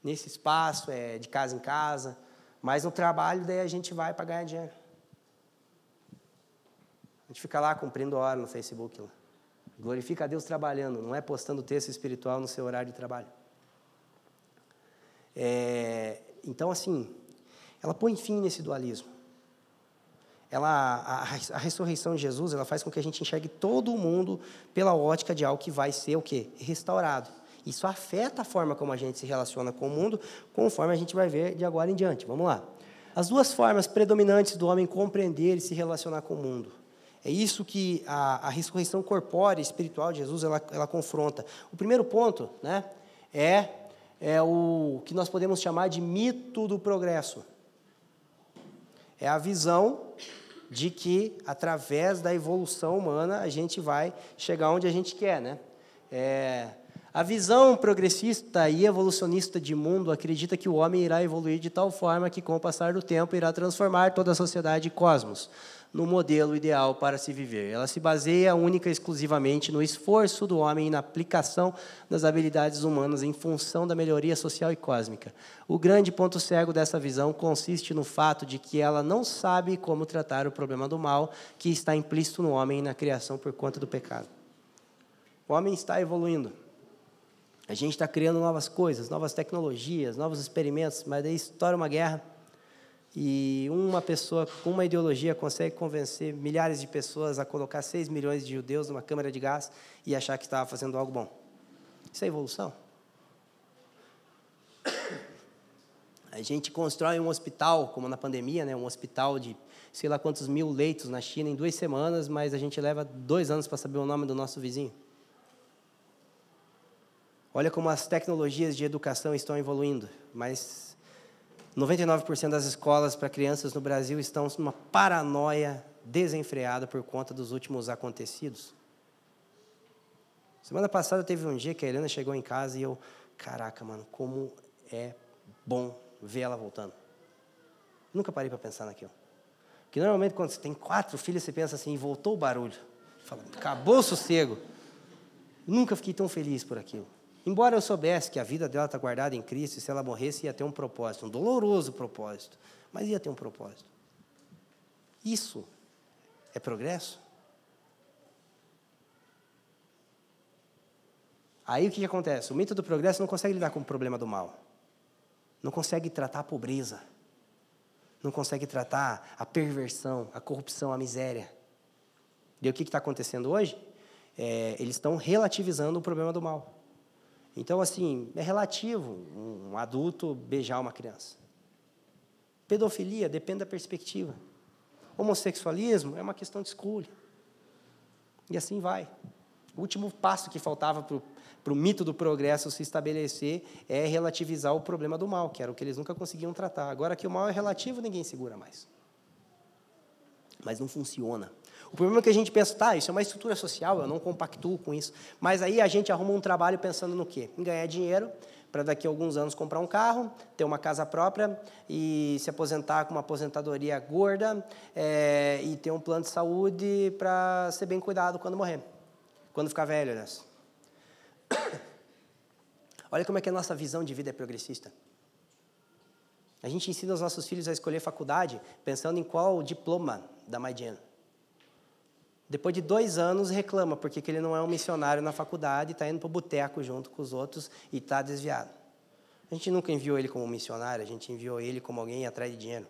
nesse espaço, é de casa em casa, mas no trabalho daí a gente vai para ganhar dinheiro. Gente fica lá cumprindo hora no Facebook. Lá. Glorifica a Deus trabalhando, não é postando texto espiritual no seu horário de trabalho. É, então, assim, ela põe fim nesse dualismo. Ela, a, a, ressurreição de Jesus ela faz com que a gente enxergue todo o mundo pela ótica de algo que vai ser o quê? Restaurado. Isso afeta a forma como a gente se relaciona com o mundo, conforme a gente vai ver de agora em diante. Vamos lá. As duas formas predominantes do homem compreender e se relacionar com o mundo. É isso que a, a ressurreição corpórea e espiritual de Jesus ela, ela confronta. O primeiro ponto né, é, é o que nós podemos chamar de mito do progresso. É a visão de que, através da evolução humana, a gente vai chegar onde a gente quer. Né? É, a visão progressista e evolucionista de mundo acredita que o homem irá evoluir de tal forma que, com o passar do tempo, irá transformar toda a sociedade e cosmos no modelo ideal para se viver. Ela se baseia única e exclusivamente no esforço do homem e na aplicação das habilidades humanas em função da melhoria social e cósmica. O grande ponto cego dessa visão consiste no fato de que ela não sabe como tratar o problema do mal que está implícito no homem na criação por conta do pecado. O homem está evoluindo. A gente está criando novas coisas, novas tecnologias, novos experimentos, mas daí estoura uma guerra e uma pessoa com uma ideologia consegue convencer milhares de pessoas a colocar 6 milhões de judeus numa câmara de gás e achar que estava fazendo algo bom. Isso é evolução. A gente constrói um hospital, como na pandemia, né, um hospital de sei lá quantos mil leitos na China em duas semanas, mas a gente leva dois anos para saber o nome do nosso vizinho. Olha como as tecnologias de educação estão evoluindo, mas 99% das escolas para crianças no Brasil estão numa paranoia desenfreada por conta dos últimos acontecidos. Semana passada teve um dia que a Helena chegou em casa e eu, caraca, mano, como é bom ver ela voltando. Nunca parei para pensar naquilo. Porque normalmente quando você tem quatro filhos, você pensa assim, voltou o barulho. Fala, acabou o sossego. Nunca fiquei tão feliz por aquilo. Embora eu soubesse que a vida dela está guardada em Cristo, e se ela morresse ia ter um propósito, um doloroso propósito, mas ia ter um propósito. Isso é progresso? Aí o que, que acontece? O mito do progresso não consegue lidar com o problema do mal, não consegue tratar a pobreza, não consegue tratar a perversão, a corrupção, a miséria. E o que está acontecendo hoje? É, eles estão relativizando o problema do mal. Então, assim, é relativo um adulto beijar uma criança. Pedofilia depende da perspectiva. Homossexualismo é uma questão de escolha. E assim vai. O último passo que faltava para o mito do progresso se estabelecer é relativizar o problema do mal, que era o que eles nunca conseguiam tratar. Agora que o mal é relativo, ninguém segura mais. Mas não funciona. O problema é que a gente pensa, tá, isso é uma estrutura social, eu não compactuo com isso. Mas aí a gente arruma um trabalho pensando no quê? Em ganhar dinheiro, para daqui a alguns anos comprar um carro, ter uma casa própria e se aposentar com uma aposentadoria gorda é, e ter um plano de saúde para ser bem cuidado quando morrer, quando ficar velho, né? Olha como é que a nossa visão de vida é progressista. A gente ensina os nossos filhos a escolher faculdade pensando em qual diploma mais dinheiro. Depois de dois anos, reclama porque que ele não é um missionário na faculdade, está indo para o boteco junto com os outros e está desviado. A gente nunca enviou ele como missionário, a gente enviou ele como alguém atrás de dinheiro.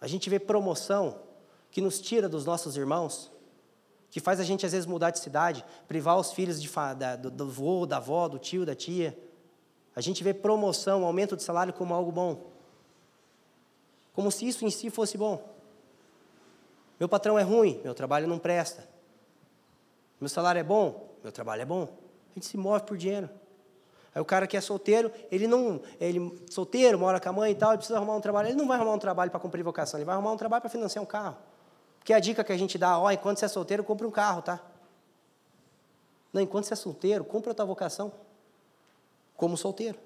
A gente vê promoção que nos tira dos nossos irmãos, que faz a gente às vezes mudar de cidade, privar os filhos de, da, do, do vô, da avó, do tio, da tia. A gente vê promoção, aumento de salário como algo bom. Como se isso em si fosse bom. Meu patrão é ruim, meu trabalho não presta. Meu salário é bom, meu trabalho é bom. A gente se move por dinheiro. Aí o cara que é solteiro, ele não, ele solteiro, mora com a mãe e tal, ele precisa arrumar um trabalho. Ele não vai arrumar um trabalho para cumprir vocação, ele vai arrumar um trabalho para financiar um carro. Porque a dica que a gente dá, ó, enquanto você é solteiro, compre um carro, tá? Não, enquanto você é solteiro, compre a tua vocação como solteiro.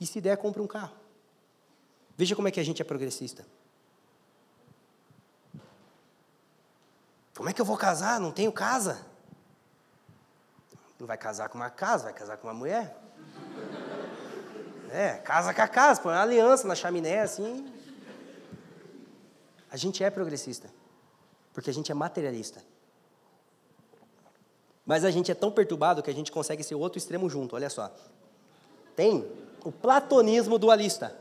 E se der, compre um carro. Veja como é que a gente é progressista. Como é que eu vou casar? Não tenho casa. Não vai casar com uma casa, vai casar com uma mulher. É, casa com a casa, põe uma aliança na chaminé assim. A gente é progressista, porque a gente é materialista. Mas a gente é tão perturbado que a gente consegue ser o outro extremo junto, olha só. Tem o platonismo dualista.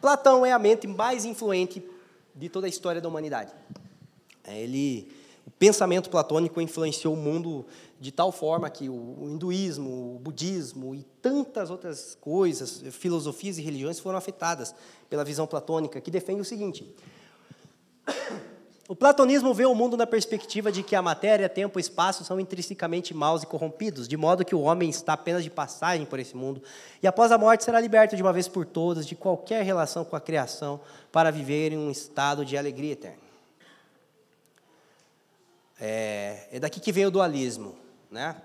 Platão é a mente mais influente de toda a história da humanidade. É, ele, o pensamento platônico influenciou o mundo de tal forma que o hinduísmo, o budismo e tantas outras coisas, filosofias e religiões foram afetadas pela visão platônica, que defende o seguinte: o platonismo vê o mundo na perspectiva de que a matéria, tempo e espaço são intrinsecamente maus e corrompidos, de modo que o homem está apenas de passagem por esse mundo e após a morte será liberto de uma vez por todas de qualquer relação com a criação para viver em um estado de alegria eterna. É, é daqui que vem o dualismo, né?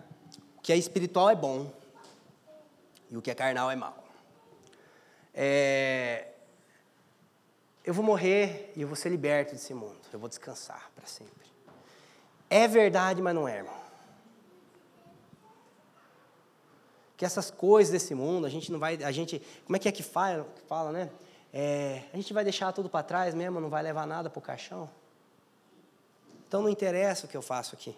O que é espiritual é bom e o que é carnal é mal. É, eu vou morrer e eu vou ser liberto desse mundo. Eu vou descansar para sempre. É verdade, mas não é, irmão. Que essas coisas desse mundo, a gente não vai, a gente, como é que é que fala, fala né? É, a gente vai deixar tudo para trás mesmo, não vai levar nada para o caixão. Então não interessa o que eu faço aqui.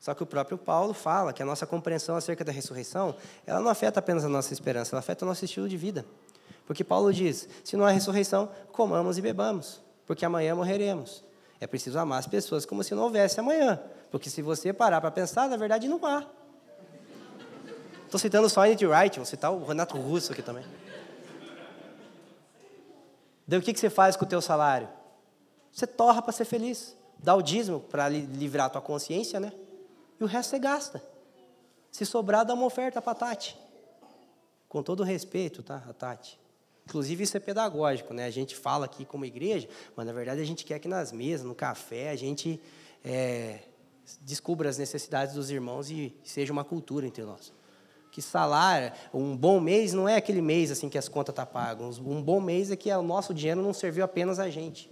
Só que o próprio Paulo fala que a nossa compreensão acerca da ressurreição, ela não afeta apenas a nossa esperança, ela afeta o nosso estilo de vida. Porque Paulo diz: se não há ressurreição, comamos e bebamos, porque amanhã morreremos. É preciso amar as pessoas como se não houvesse amanhã. Porque se você parar para pensar, na verdade não há. Estou citando só Andy Wright, vou citar o Renato Russo aqui também. Daí o que, que você faz com o teu salário? Você torra para ser feliz. Dá o dízimo para livrar a tua consciência, né? E o resto você gasta. Se sobrar, dá uma oferta para a Tati. Com todo respeito, tá, a Tati. Inclusive, isso é pedagógico, né? A gente fala aqui como igreja, mas na verdade a gente quer que nas mesas, no café, a gente é, descubra as necessidades dos irmãos e seja uma cultura entre nós. Que salário, um bom mês não é aquele mês assim que as contas estão tá pagas. Um bom mês é que o nosso dinheiro não serviu apenas a gente.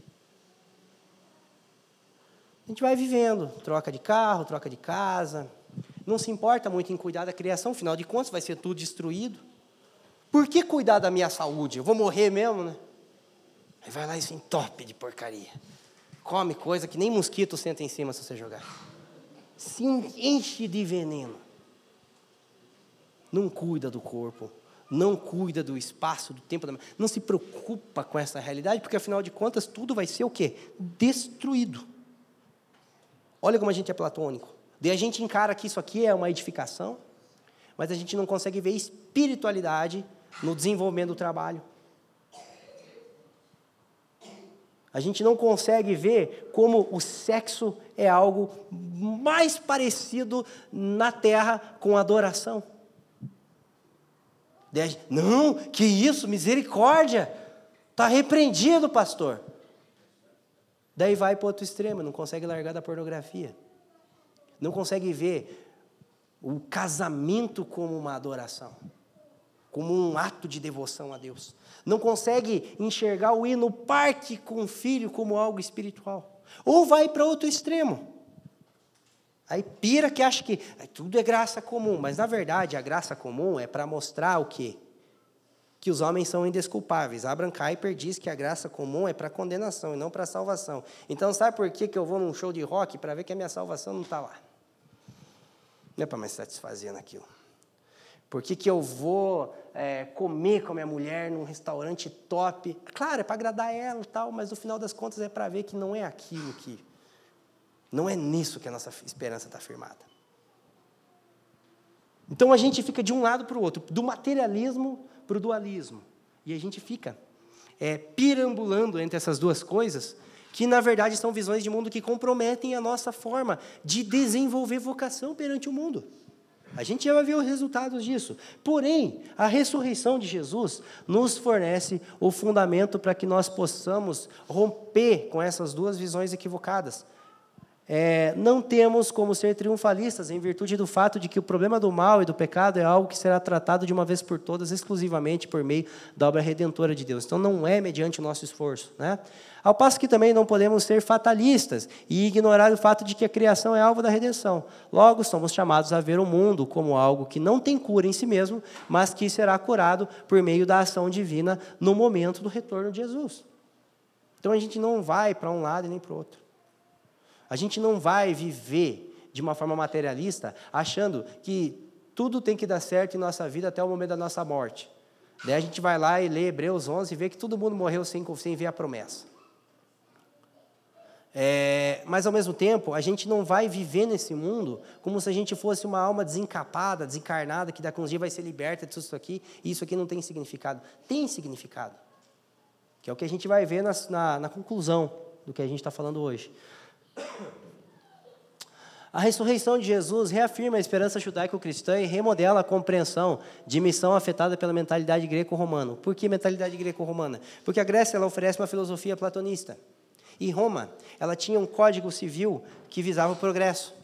A gente vai vivendo, troca de carro, troca de casa, não se importa muito em cuidar da criação, afinal de contas vai ser tudo destruído. Por que cuidar da minha saúde? Eu vou morrer mesmo, né? Aí vai lá e se entope de porcaria. Come coisa que nem mosquito senta em cima se você jogar. Se enche de veneno. Não cuida do corpo. Não cuida do espaço, do tempo. Não se preocupa com essa realidade, porque afinal de contas tudo vai ser o quê? Destruído. Olha como a gente é platônico. Daí a gente encara que isso aqui é uma edificação, mas a gente não consegue ver espiritualidade no desenvolvimento do trabalho. A gente não consegue ver como o sexo é algo mais parecido na terra com adoração. Não, que isso, misericórdia. Está repreendido, pastor. Daí vai para outro extremo, não consegue largar da pornografia. Não consegue ver o casamento como uma adoração como um ato de devoção a Deus. Não consegue enxergar o ir no parque com o filho como algo espiritual. Ou vai para outro extremo. Aí pira que acha que tudo é graça comum, mas na verdade a graça comum é para mostrar o quê? Que os homens são indesculpáveis. Abraham Kuyper diz que a graça comum é para condenação e não para salvação. Então sabe por que, que eu vou num show de rock para ver que a minha salvação não está lá? Não é para me satisfazer naquilo. Por que, que eu vou é, comer com a minha mulher num restaurante top? Claro, é para agradar ela e tal, mas no final das contas é para ver que não é aquilo que. Não é nisso que a nossa esperança está firmada. Então a gente fica de um lado para o outro, do materialismo para o dualismo. E a gente fica é, pirambulando entre essas duas coisas, que na verdade são visões de mundo que comprometem a nossa forma de desenvolver vocação perante o mundo. A gente já vai ver os resultados disso. Porém, a ressurreição de Jesus nos fornece o fundamento para que nós possamos romper com essas duas visões equivocadas. É, não temos como ser triunfalistas em virtude do fato de que o problema do mal e do pecado é algo que será tratado de uma vez por todas exclusivamente por meio da obra redentora de Deus. Então não é mediante o nosso esforço. Né? Ao passo que também não podemos ser fatalistas e ignorar o fato de que a criação é alvo da redenção. Logo, somos chamados a ver o mundo como algo que não tem cura em si mesmo, mas que será curado por meio da ação divina no momento do retorno de Jesus. Então a gente não vai para um lado e nem para o outro. A gente não vai viver de uma forma materialista achando que tudo tem que dar certo em nossa vida até o momento da nossa morte. Daí a gente vai lá e lê Hebreus 11 e vê que todo mundo morreu sem, sem ver a promessa. É, mas ao mesmo tempo, a gente não vai viver nesse mundo como se a gente fosse uma alma desencapada, desencarnada, que daqui a uns dias vai ser liberta de tudo isso aqui, e isso aqui não tem significado. Tem significado. Que é o que a gente vai ver na, na, na conclusão do que a gente está falando hoje. A ressurreição de Jesus reafirma a esperança judaico-cristã e remodela a compreensão de missão afetada pela mentalidade greco-romana. Por que mentalidade greco-romana? Porque a Grécia ela oferece uma filosofia platonista. E Roma, ela tinha um código civil que visava o progresso.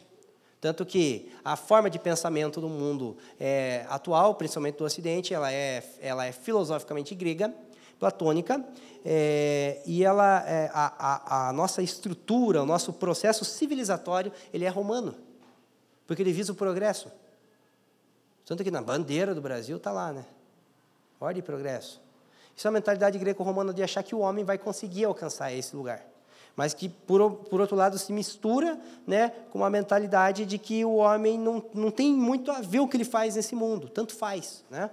Tanto que a forma de pensamento do mundo é, atual, principalmente do Ocidente, ela é, ela é filosoficamente grega, platônica, é, e ela, é, a, a, a, nossa estrutura, o nosso processo civilizatório, ele é romano, porque ele visa o progresso. Tanto que na bandeira do Brasil está lá, né? Ordem e progresso. Isso é a mentalidade greco-romana de achar que o homem vai conseguir alcançar esse lugar. Mas que, por, por outro lado, se mistura né, com a mentalidade de que o homem não, não tem muito a ver o que ele faz nesse mundo, tanto faz. Né?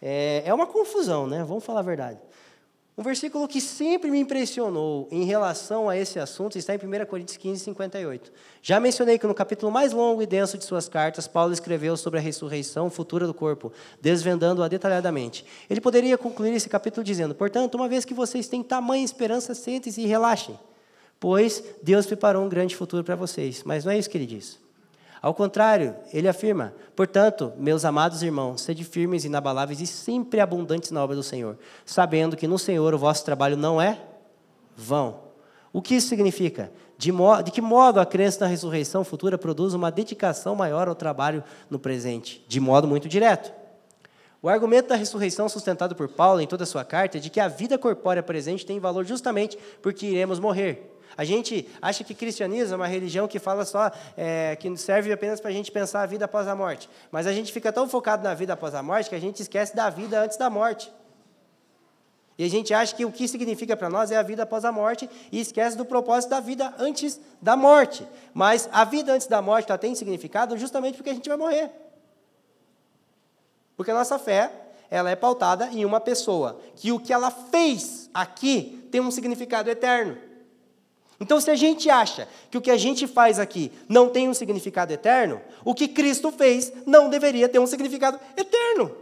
É, é uma confusão, né? vamos falar a verdade. Um versículo que sempre me impressionou em relação a esse assunto está em 1 Coríntios 15, 58. Já mencionei que no capítulo mais longo e denso de suas cartas, Paulo escreveu sobre a ressurreição futura do corpo, desvendando-a detalhadamente. Ele poderia concluir esse capítulo dizendo: Portanto, uma vez que vocês têm tamanha esperança, sentem-se e relaxem, pois Deus preparou um grande futuro para vocês. Mas não é isso que ele diz. Ao contrário, ele afirma: Portanto, meus amados irmãos, sede firmes, inabaláveis e sempre abundantes na obra do Senhor, sabendo que no Senhor o vosso trabalho não é vão. O que isso significa? De, de que modo a crença na ressurreição futura produz uma dedicação maior ao trabalho no presente? De modo muito direto. O argumento da ressurreição sustentado por Paulo em toda a sua carta é de que a vida corpórea presente tem valor justamente porque iremos morrer. A gente acha que cristianismo é uma religião que fala só, é, que serve apenas para a gente pensar a vida após a morte. Mas a gente fica tão focado na vida após a morte que a gente esquece da vida antes da morte. E a gente acha que o que significa para nós é a vida após a morte e esquece do propósito da vida antes da morte. Mas a vida antes da morte ela tem significado justamente porque a gente vai morrer. Porque a nossa fé, ela é pautada em uma pessoa, que o que ela fez aqui tem um significado eterno. Então, se a gente acha que o que a gente faz aqui não tem um significado eterno, o que Cristo fez não deveria ter um significado eterno.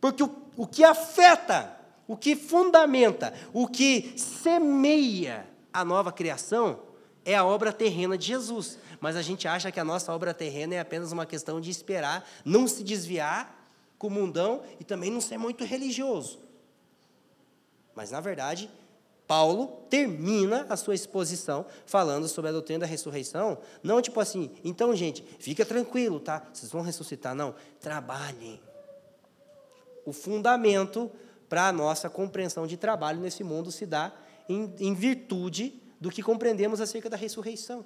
Porque o, o que afeta, o que fundamenta, o que semeia a nova criação é a obra terrena de Jesus. Mas a gente acha que a nossa obra terrena é apenas uma questão de esperar, não se desviar com o mundão e também não ser muito religioso. Mas, na verdade, Paulo termina a sua exposição falando sobre a doutrina da ressurreição, não tipo assim, então, gente, fica tranquilo, tá? Vocês vão ressuscitar, não. Trabalhem. O fundamento para a nossa compreensão de trabalho nesse mundo se dá em, em virtude do que compreendemos acerca da ressurreição.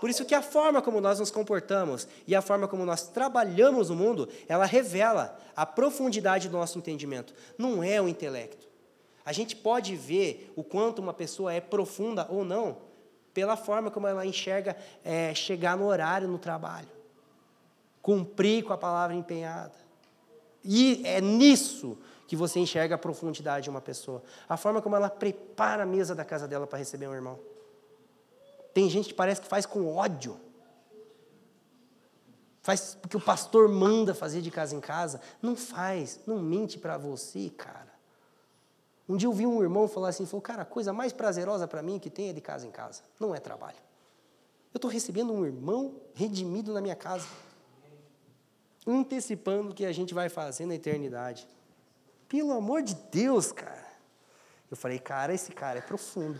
Por isso que a forma como nós nos comportamos e a forma como nós trabalhamos no mundo, ela revela a profundidade do nosso entendimento. Não é o intelecto. A gente pode ver o quanto uma pessoa é profunda ou não pela forma como ela enxerga é, chegar no horário no trabalho, cumprir com a palavra empenhada. E é nisso que você enxerga a profundidade de uma pessoa. A forma como ela prepara a mesa da casa dela para receber um irmão. Tem gente que parece que faz com ódio. Faz porque o pastor manda fazer de casa em casa. Não faz, não mente para você, cara. Um dia eu vi um irmão falar assim, falou, cara, a coisa mais prazerosa para mim que tem é de casa em casa, não é trabalho. Eu estou recebendo um irmão redimido na minha casa, antecipando o que a gente vai fazer na eternidade. Pelo amor de Deus, cara. Eu falei, cara, esse cara é profundo.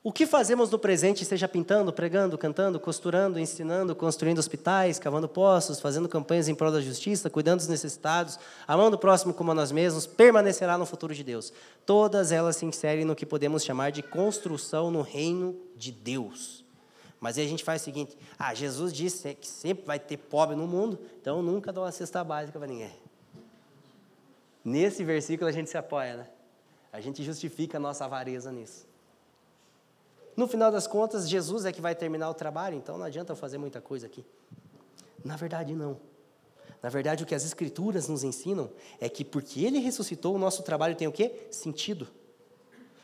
O que fazemos no presente, seja pintando, pregando, cantando, costurando, ensinando, construindo hospitais, cavando poços, fazendo campanhas em prol da justiça, cuidando dos necessitados, amando o próximo como a nós mesmos, permanecerá no futuro de Deus. Todas elas se inserem no que podemos chamar de construção no reino de Deus. Mas aí a gente faz o seguinte: ah, Jesus disse que sempre vai ter pobre no mundo, então nunca dá uma cesta básica para ninguém. Nesse versículo a gente se apoia, né? A gente justifica a nossa avareza nisso. No final das contas, Jesus é que vai terminar o trabalho, então não adianta eu fazer muita coisa aqui. Na verdade, não. Na verdade, o que as Escrituras nos ensinam é que porque Ele ressuscitou, o nosso trabalho tem o quê? Sentido.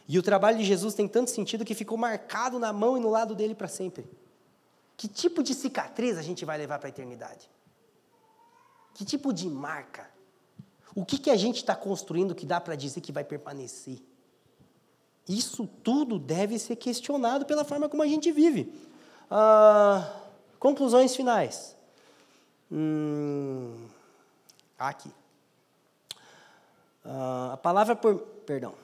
E o trabalho de Jesus tem tanto sentido que ficou marcado na mão e no lado dele para sempre. Que tipo de cicatriz a gente vai levar para a eternidade? Que tipo de marca? O que, que a gente está construindo que dá para dizer que vai permanecer? Isso tudo deve ser questionado pela forma como a gente vive. Ah, conclusões finais. Hum, aqui. Ah, a palavra por. Perdão.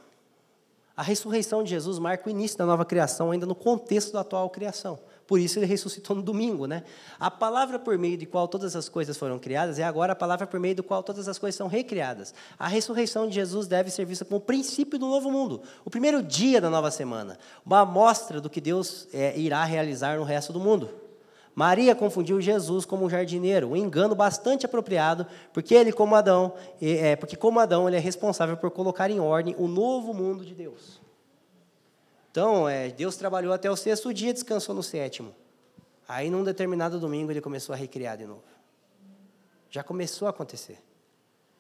A ressurreição de Jesus marca o início da nova criação, ainda no contexto da atual criação. Por isso ele ressuscitou no domingo, né? A palavra por meio de qual todas as coisas foram criadas é agora a palavra por meio do qual todas as coisas são recriadas. A ressurreição de Jesus deve ser vista como o princípio do novo mundo, o primeiro dia da nova semana, uma amostra do que Deus é, irá realizar no resto do mundo. Maria confundiu Jesus como um jardineiro, um engano bastante apropriado, porque ele, como Adão, é, porque como Adão, ele é responsável por colocar em ordem o novo mundo de Deus. Então, é, Deus trabalhou até o sexto dia, descansou no sétimo. Aí, num determinado domingo, ele começou a recriar de novo. Já começou a acontecer.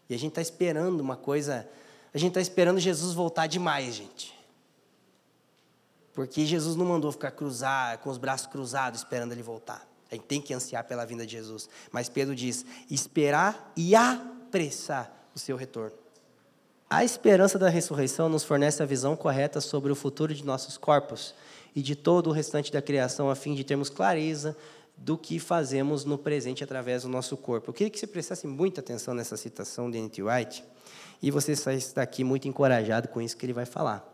E a gente está esperando uma coisa. A gente está esperando Jesus voltar demais, gente. Porque Jesus não mandou ficar cruzar, com os braços cruzados, esperando ele voltar. A gente tem que ansiar pela vinda de Jesus. Mas Pedro diz: esperar e apressar o seu retorno. A esperança da ressurreição nos fornece a visão correta sobre o futuro de nossos corpos e de todo o restante da criação, a fim de termos clareza do que fazemos no presente através do nosso corpo. Eu queria que você prestasse muita atenção nessa citação de N.T. White, e você está aqui muito encorajado com isso que ele vai falar.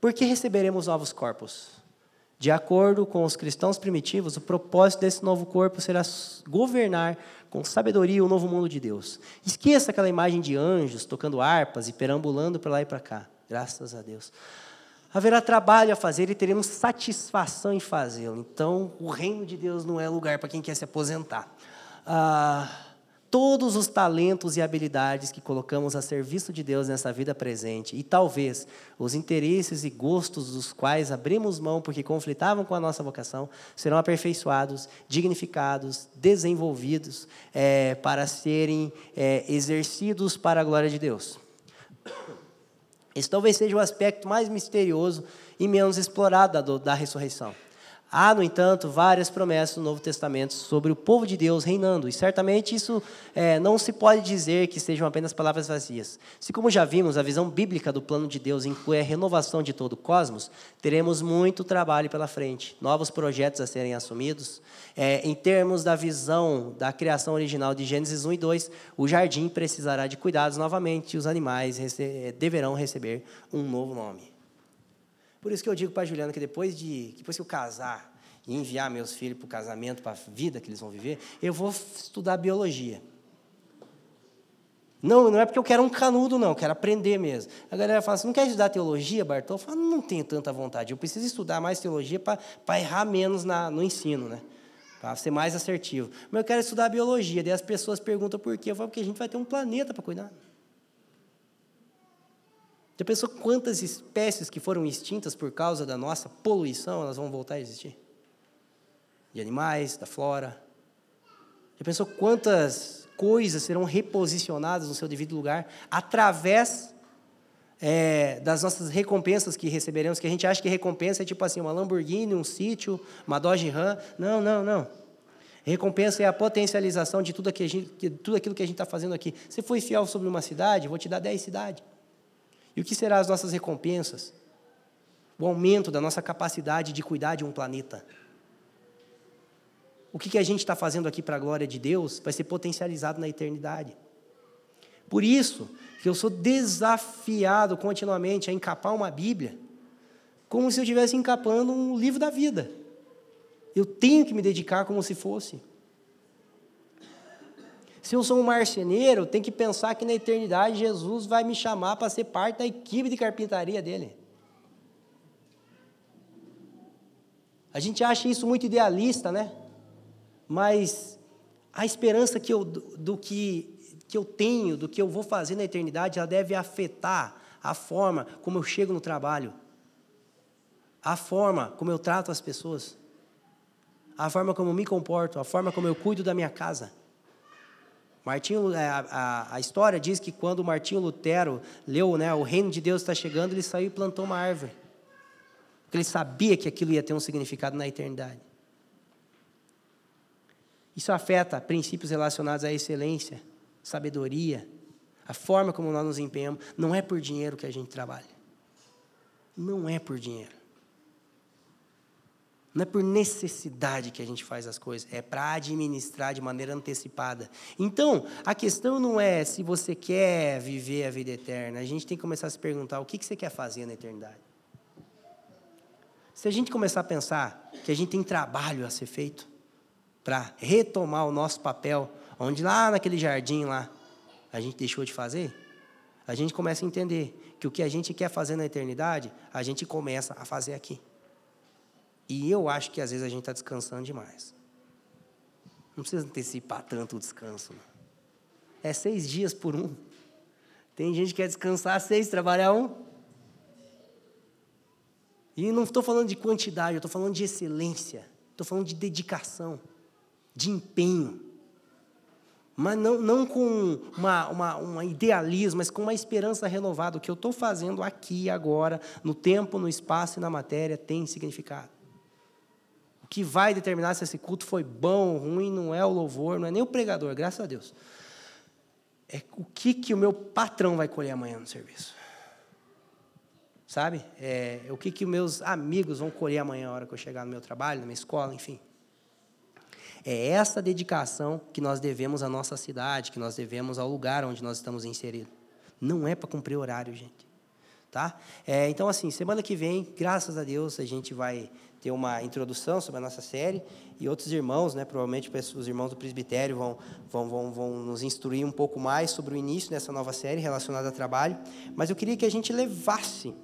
Por que receberemos novos corpos? De acordo com os cristãos primitivos, o propósito desse novo corpo será governar com sabedoria o novo mundo de Deus. Esqueça aquela imagem de anjos tocando harpas e perambulando para lá e para cá. Graças a Deus. Haverá trabalho a fazer e teremos satisfação em fazê-lo. Então, o reino de Deus não é lugar para quem quer se aposentar. Ah, todos os talentos e habilidades que colocamos a serviço de Deus nessa vida presente e talvez os interesses e gostos dos quais abrimos mão porque conflitavam com a nossa vocação serão aperfeiçoados, dignificados, desenvolvidos é, para serem é, exercidos para a glória de Deus. Esse talvez seja o aspecto mais misterioso e menos explorado da, da ressurreição. Há, no entanto, várias promessas no Novo Testamento sobre o povo de Deus reinando, e certamente isso é, não se pode dizer que sejam apenas palavras vazias. Se, como já vimos, a visão bíblica do plano de Deus inclui a renovação de todo o cosmos, teremos muito trabalho pela frente, novos projetos a serem assumidos. É, em termos da visão da criação original de Gênesis 1 e 2, o jardim precisará de cuidados novamente e os animais rece deverão receber um novo nome. Por isso que eu digo para a Juliana que depois, de, depois que eu casar e enviar meus filhos para o casamento, para a vida que eles vão viver, eu vou estudar biologia. Não, não é porque eu quero um canudo, não, eu quero aprender mesmo. A galera fala assim: não quer estudar teologia, Bartol? Eu falo, não tenho tanta vontade. Eu preciso estudar mais teologia para errar menos na, no ensino, né? Para ser mais assertivo. Mas eu quero estudar biologia. Daí as pessoas perguntam por quê. Eu falo, porque a gente vai ter um planeta para cuidar. Já pensou quantas espécies que foram extintas por causa da nossa poluição, elas vão voltar a existir? De animais, da flora. Já pensou quantas coisas serão reposicionadas no seu devido lugar através é, das nossas recompensas que receberemos, que a gente acha que recompensa é tipo assim, uma Lamborghini, um sítio, uma Dodge Ram. Não, não, não. Recompensa é a potencialização de tudo, aquilo, que a gente está fazendo aqui. Você foi fiel sobre uma cidade, vou te dar dez cidades. E o que serão as nossas recompensas? O aumento da nossa capacidade de cuidar de um planeta. O que a gente está fazendo aqui para a glória de Deus vai ser potencializado na eternidade. Por isso que eu sou desafiado continuamente a encapar uma Bíblia, como se eu estivesse encapando um livro da vida. Eu tenho que me dedicar como se fosse. Se eu sou um marceneiro, tem que pensar que na eternidade Jesus vai me chamar para ser parte da equipe de carpintaria dele. A gente acha isso muito idealista, né? Mas a esperança que eu, do que, que eu tenho, do que eu vou fazer na eternidade, ela deve afetar a forma como eu chego no trabalho, a forma como eu trato as pessoas, a forma como eu me comporto, a forma como eu cuido da minha casa. Martinho, é, a, a, a, história diz que quando Martinho Lutero leu né, o reino de Deus está chegando, ele saiu e plantou uma árvore. Porque ele sabia que aquilo ia ter um significado na eternidade. Isso afeta princípios relacionados à excelência, sabedoria, a forma como nós nos empenhamos. Não é por dinheiro que a gente trabalha. Não é por dinheiro. Não é por necessidade que a gente faz as coisas, é para administrar de maneira antecipada. Então, a questão não é se você quer viver a vida eterna, a gente tem que começar a se perguntar o que você quer fazer na eternidade. Se a gente começar a pensar que a gente tem trabalho a ser feito para retomar o nosso papel, onde lá naquele jardim lá a gente deixou de fazer, a gente começa a entender que o que a gente quer fazer na eternidade, a gente começa a fazer aqui. E eu acho que às vezes a gente está descansando demais. Não precisa antecipar tanto o descanso. Não. É seis dias por um. Tem gente que quer descansar seis, trabalhar um. E não estou falando de quantidade, estou falando de excelência. Estou falando de dedicação, de empenho. Mas não, não com uma, uma, uma idealismo, mas com uma esperança renovada. O que eu estou fazendo aqui, agora, no tempo, no espaço e na matéria, tem significado que vai determinar se esse culto foi bom ou ruim não é o louvor, não é nem o pregador, graças a Deus. É o que, que o meu patrão vai colher amanhã no serviço. Sabe? É, o que, que meus amigos vão colher amanhã, na hora que eu chegar no meu trabalho, na minha escola, enfim. É essa dedicação que nós devemos à nossa cidade, que nós devemos ao lugar onde nós estamos inseridos. Não é para cumprir horário, gente. Tá? É, então, assim, semana que vem, graças a Deus, a gente vai ter uma introdução sobre a nossa série e outros irmãos, né, provavelmente os irmãos do presbitério vão, vão, vão, vão nos instruir um pouco mais sobre o início dessa nova série relacionada a trabalho. Mas eu queria que a gente levasse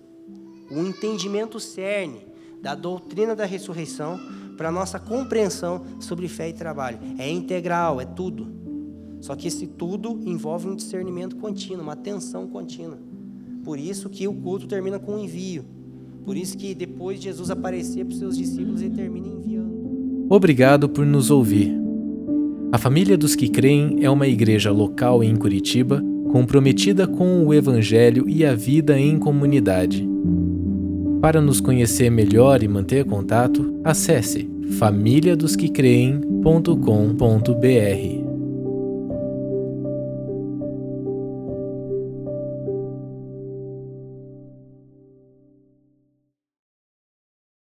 o entendimento cerne da doutrina da ressurreição para a nossa compreensão sobre fé e trabalho. É integral, é tudo. Só que esse tudo envolve um discernimento contínuo, uma atenção contínua. Por isso que o culto termina com um envio. Por isso que depois de Jesus aparecer para os seus discípulos, ele termina enviando. Obrigado por nos ouvir. A Família dos que Creem é uma igreja local em Curitiba, comprometida com o Evangelho e a vida em comunidade. Para nos conhecer melhor e manter contato, acesse famíliadosquecreem.com.br.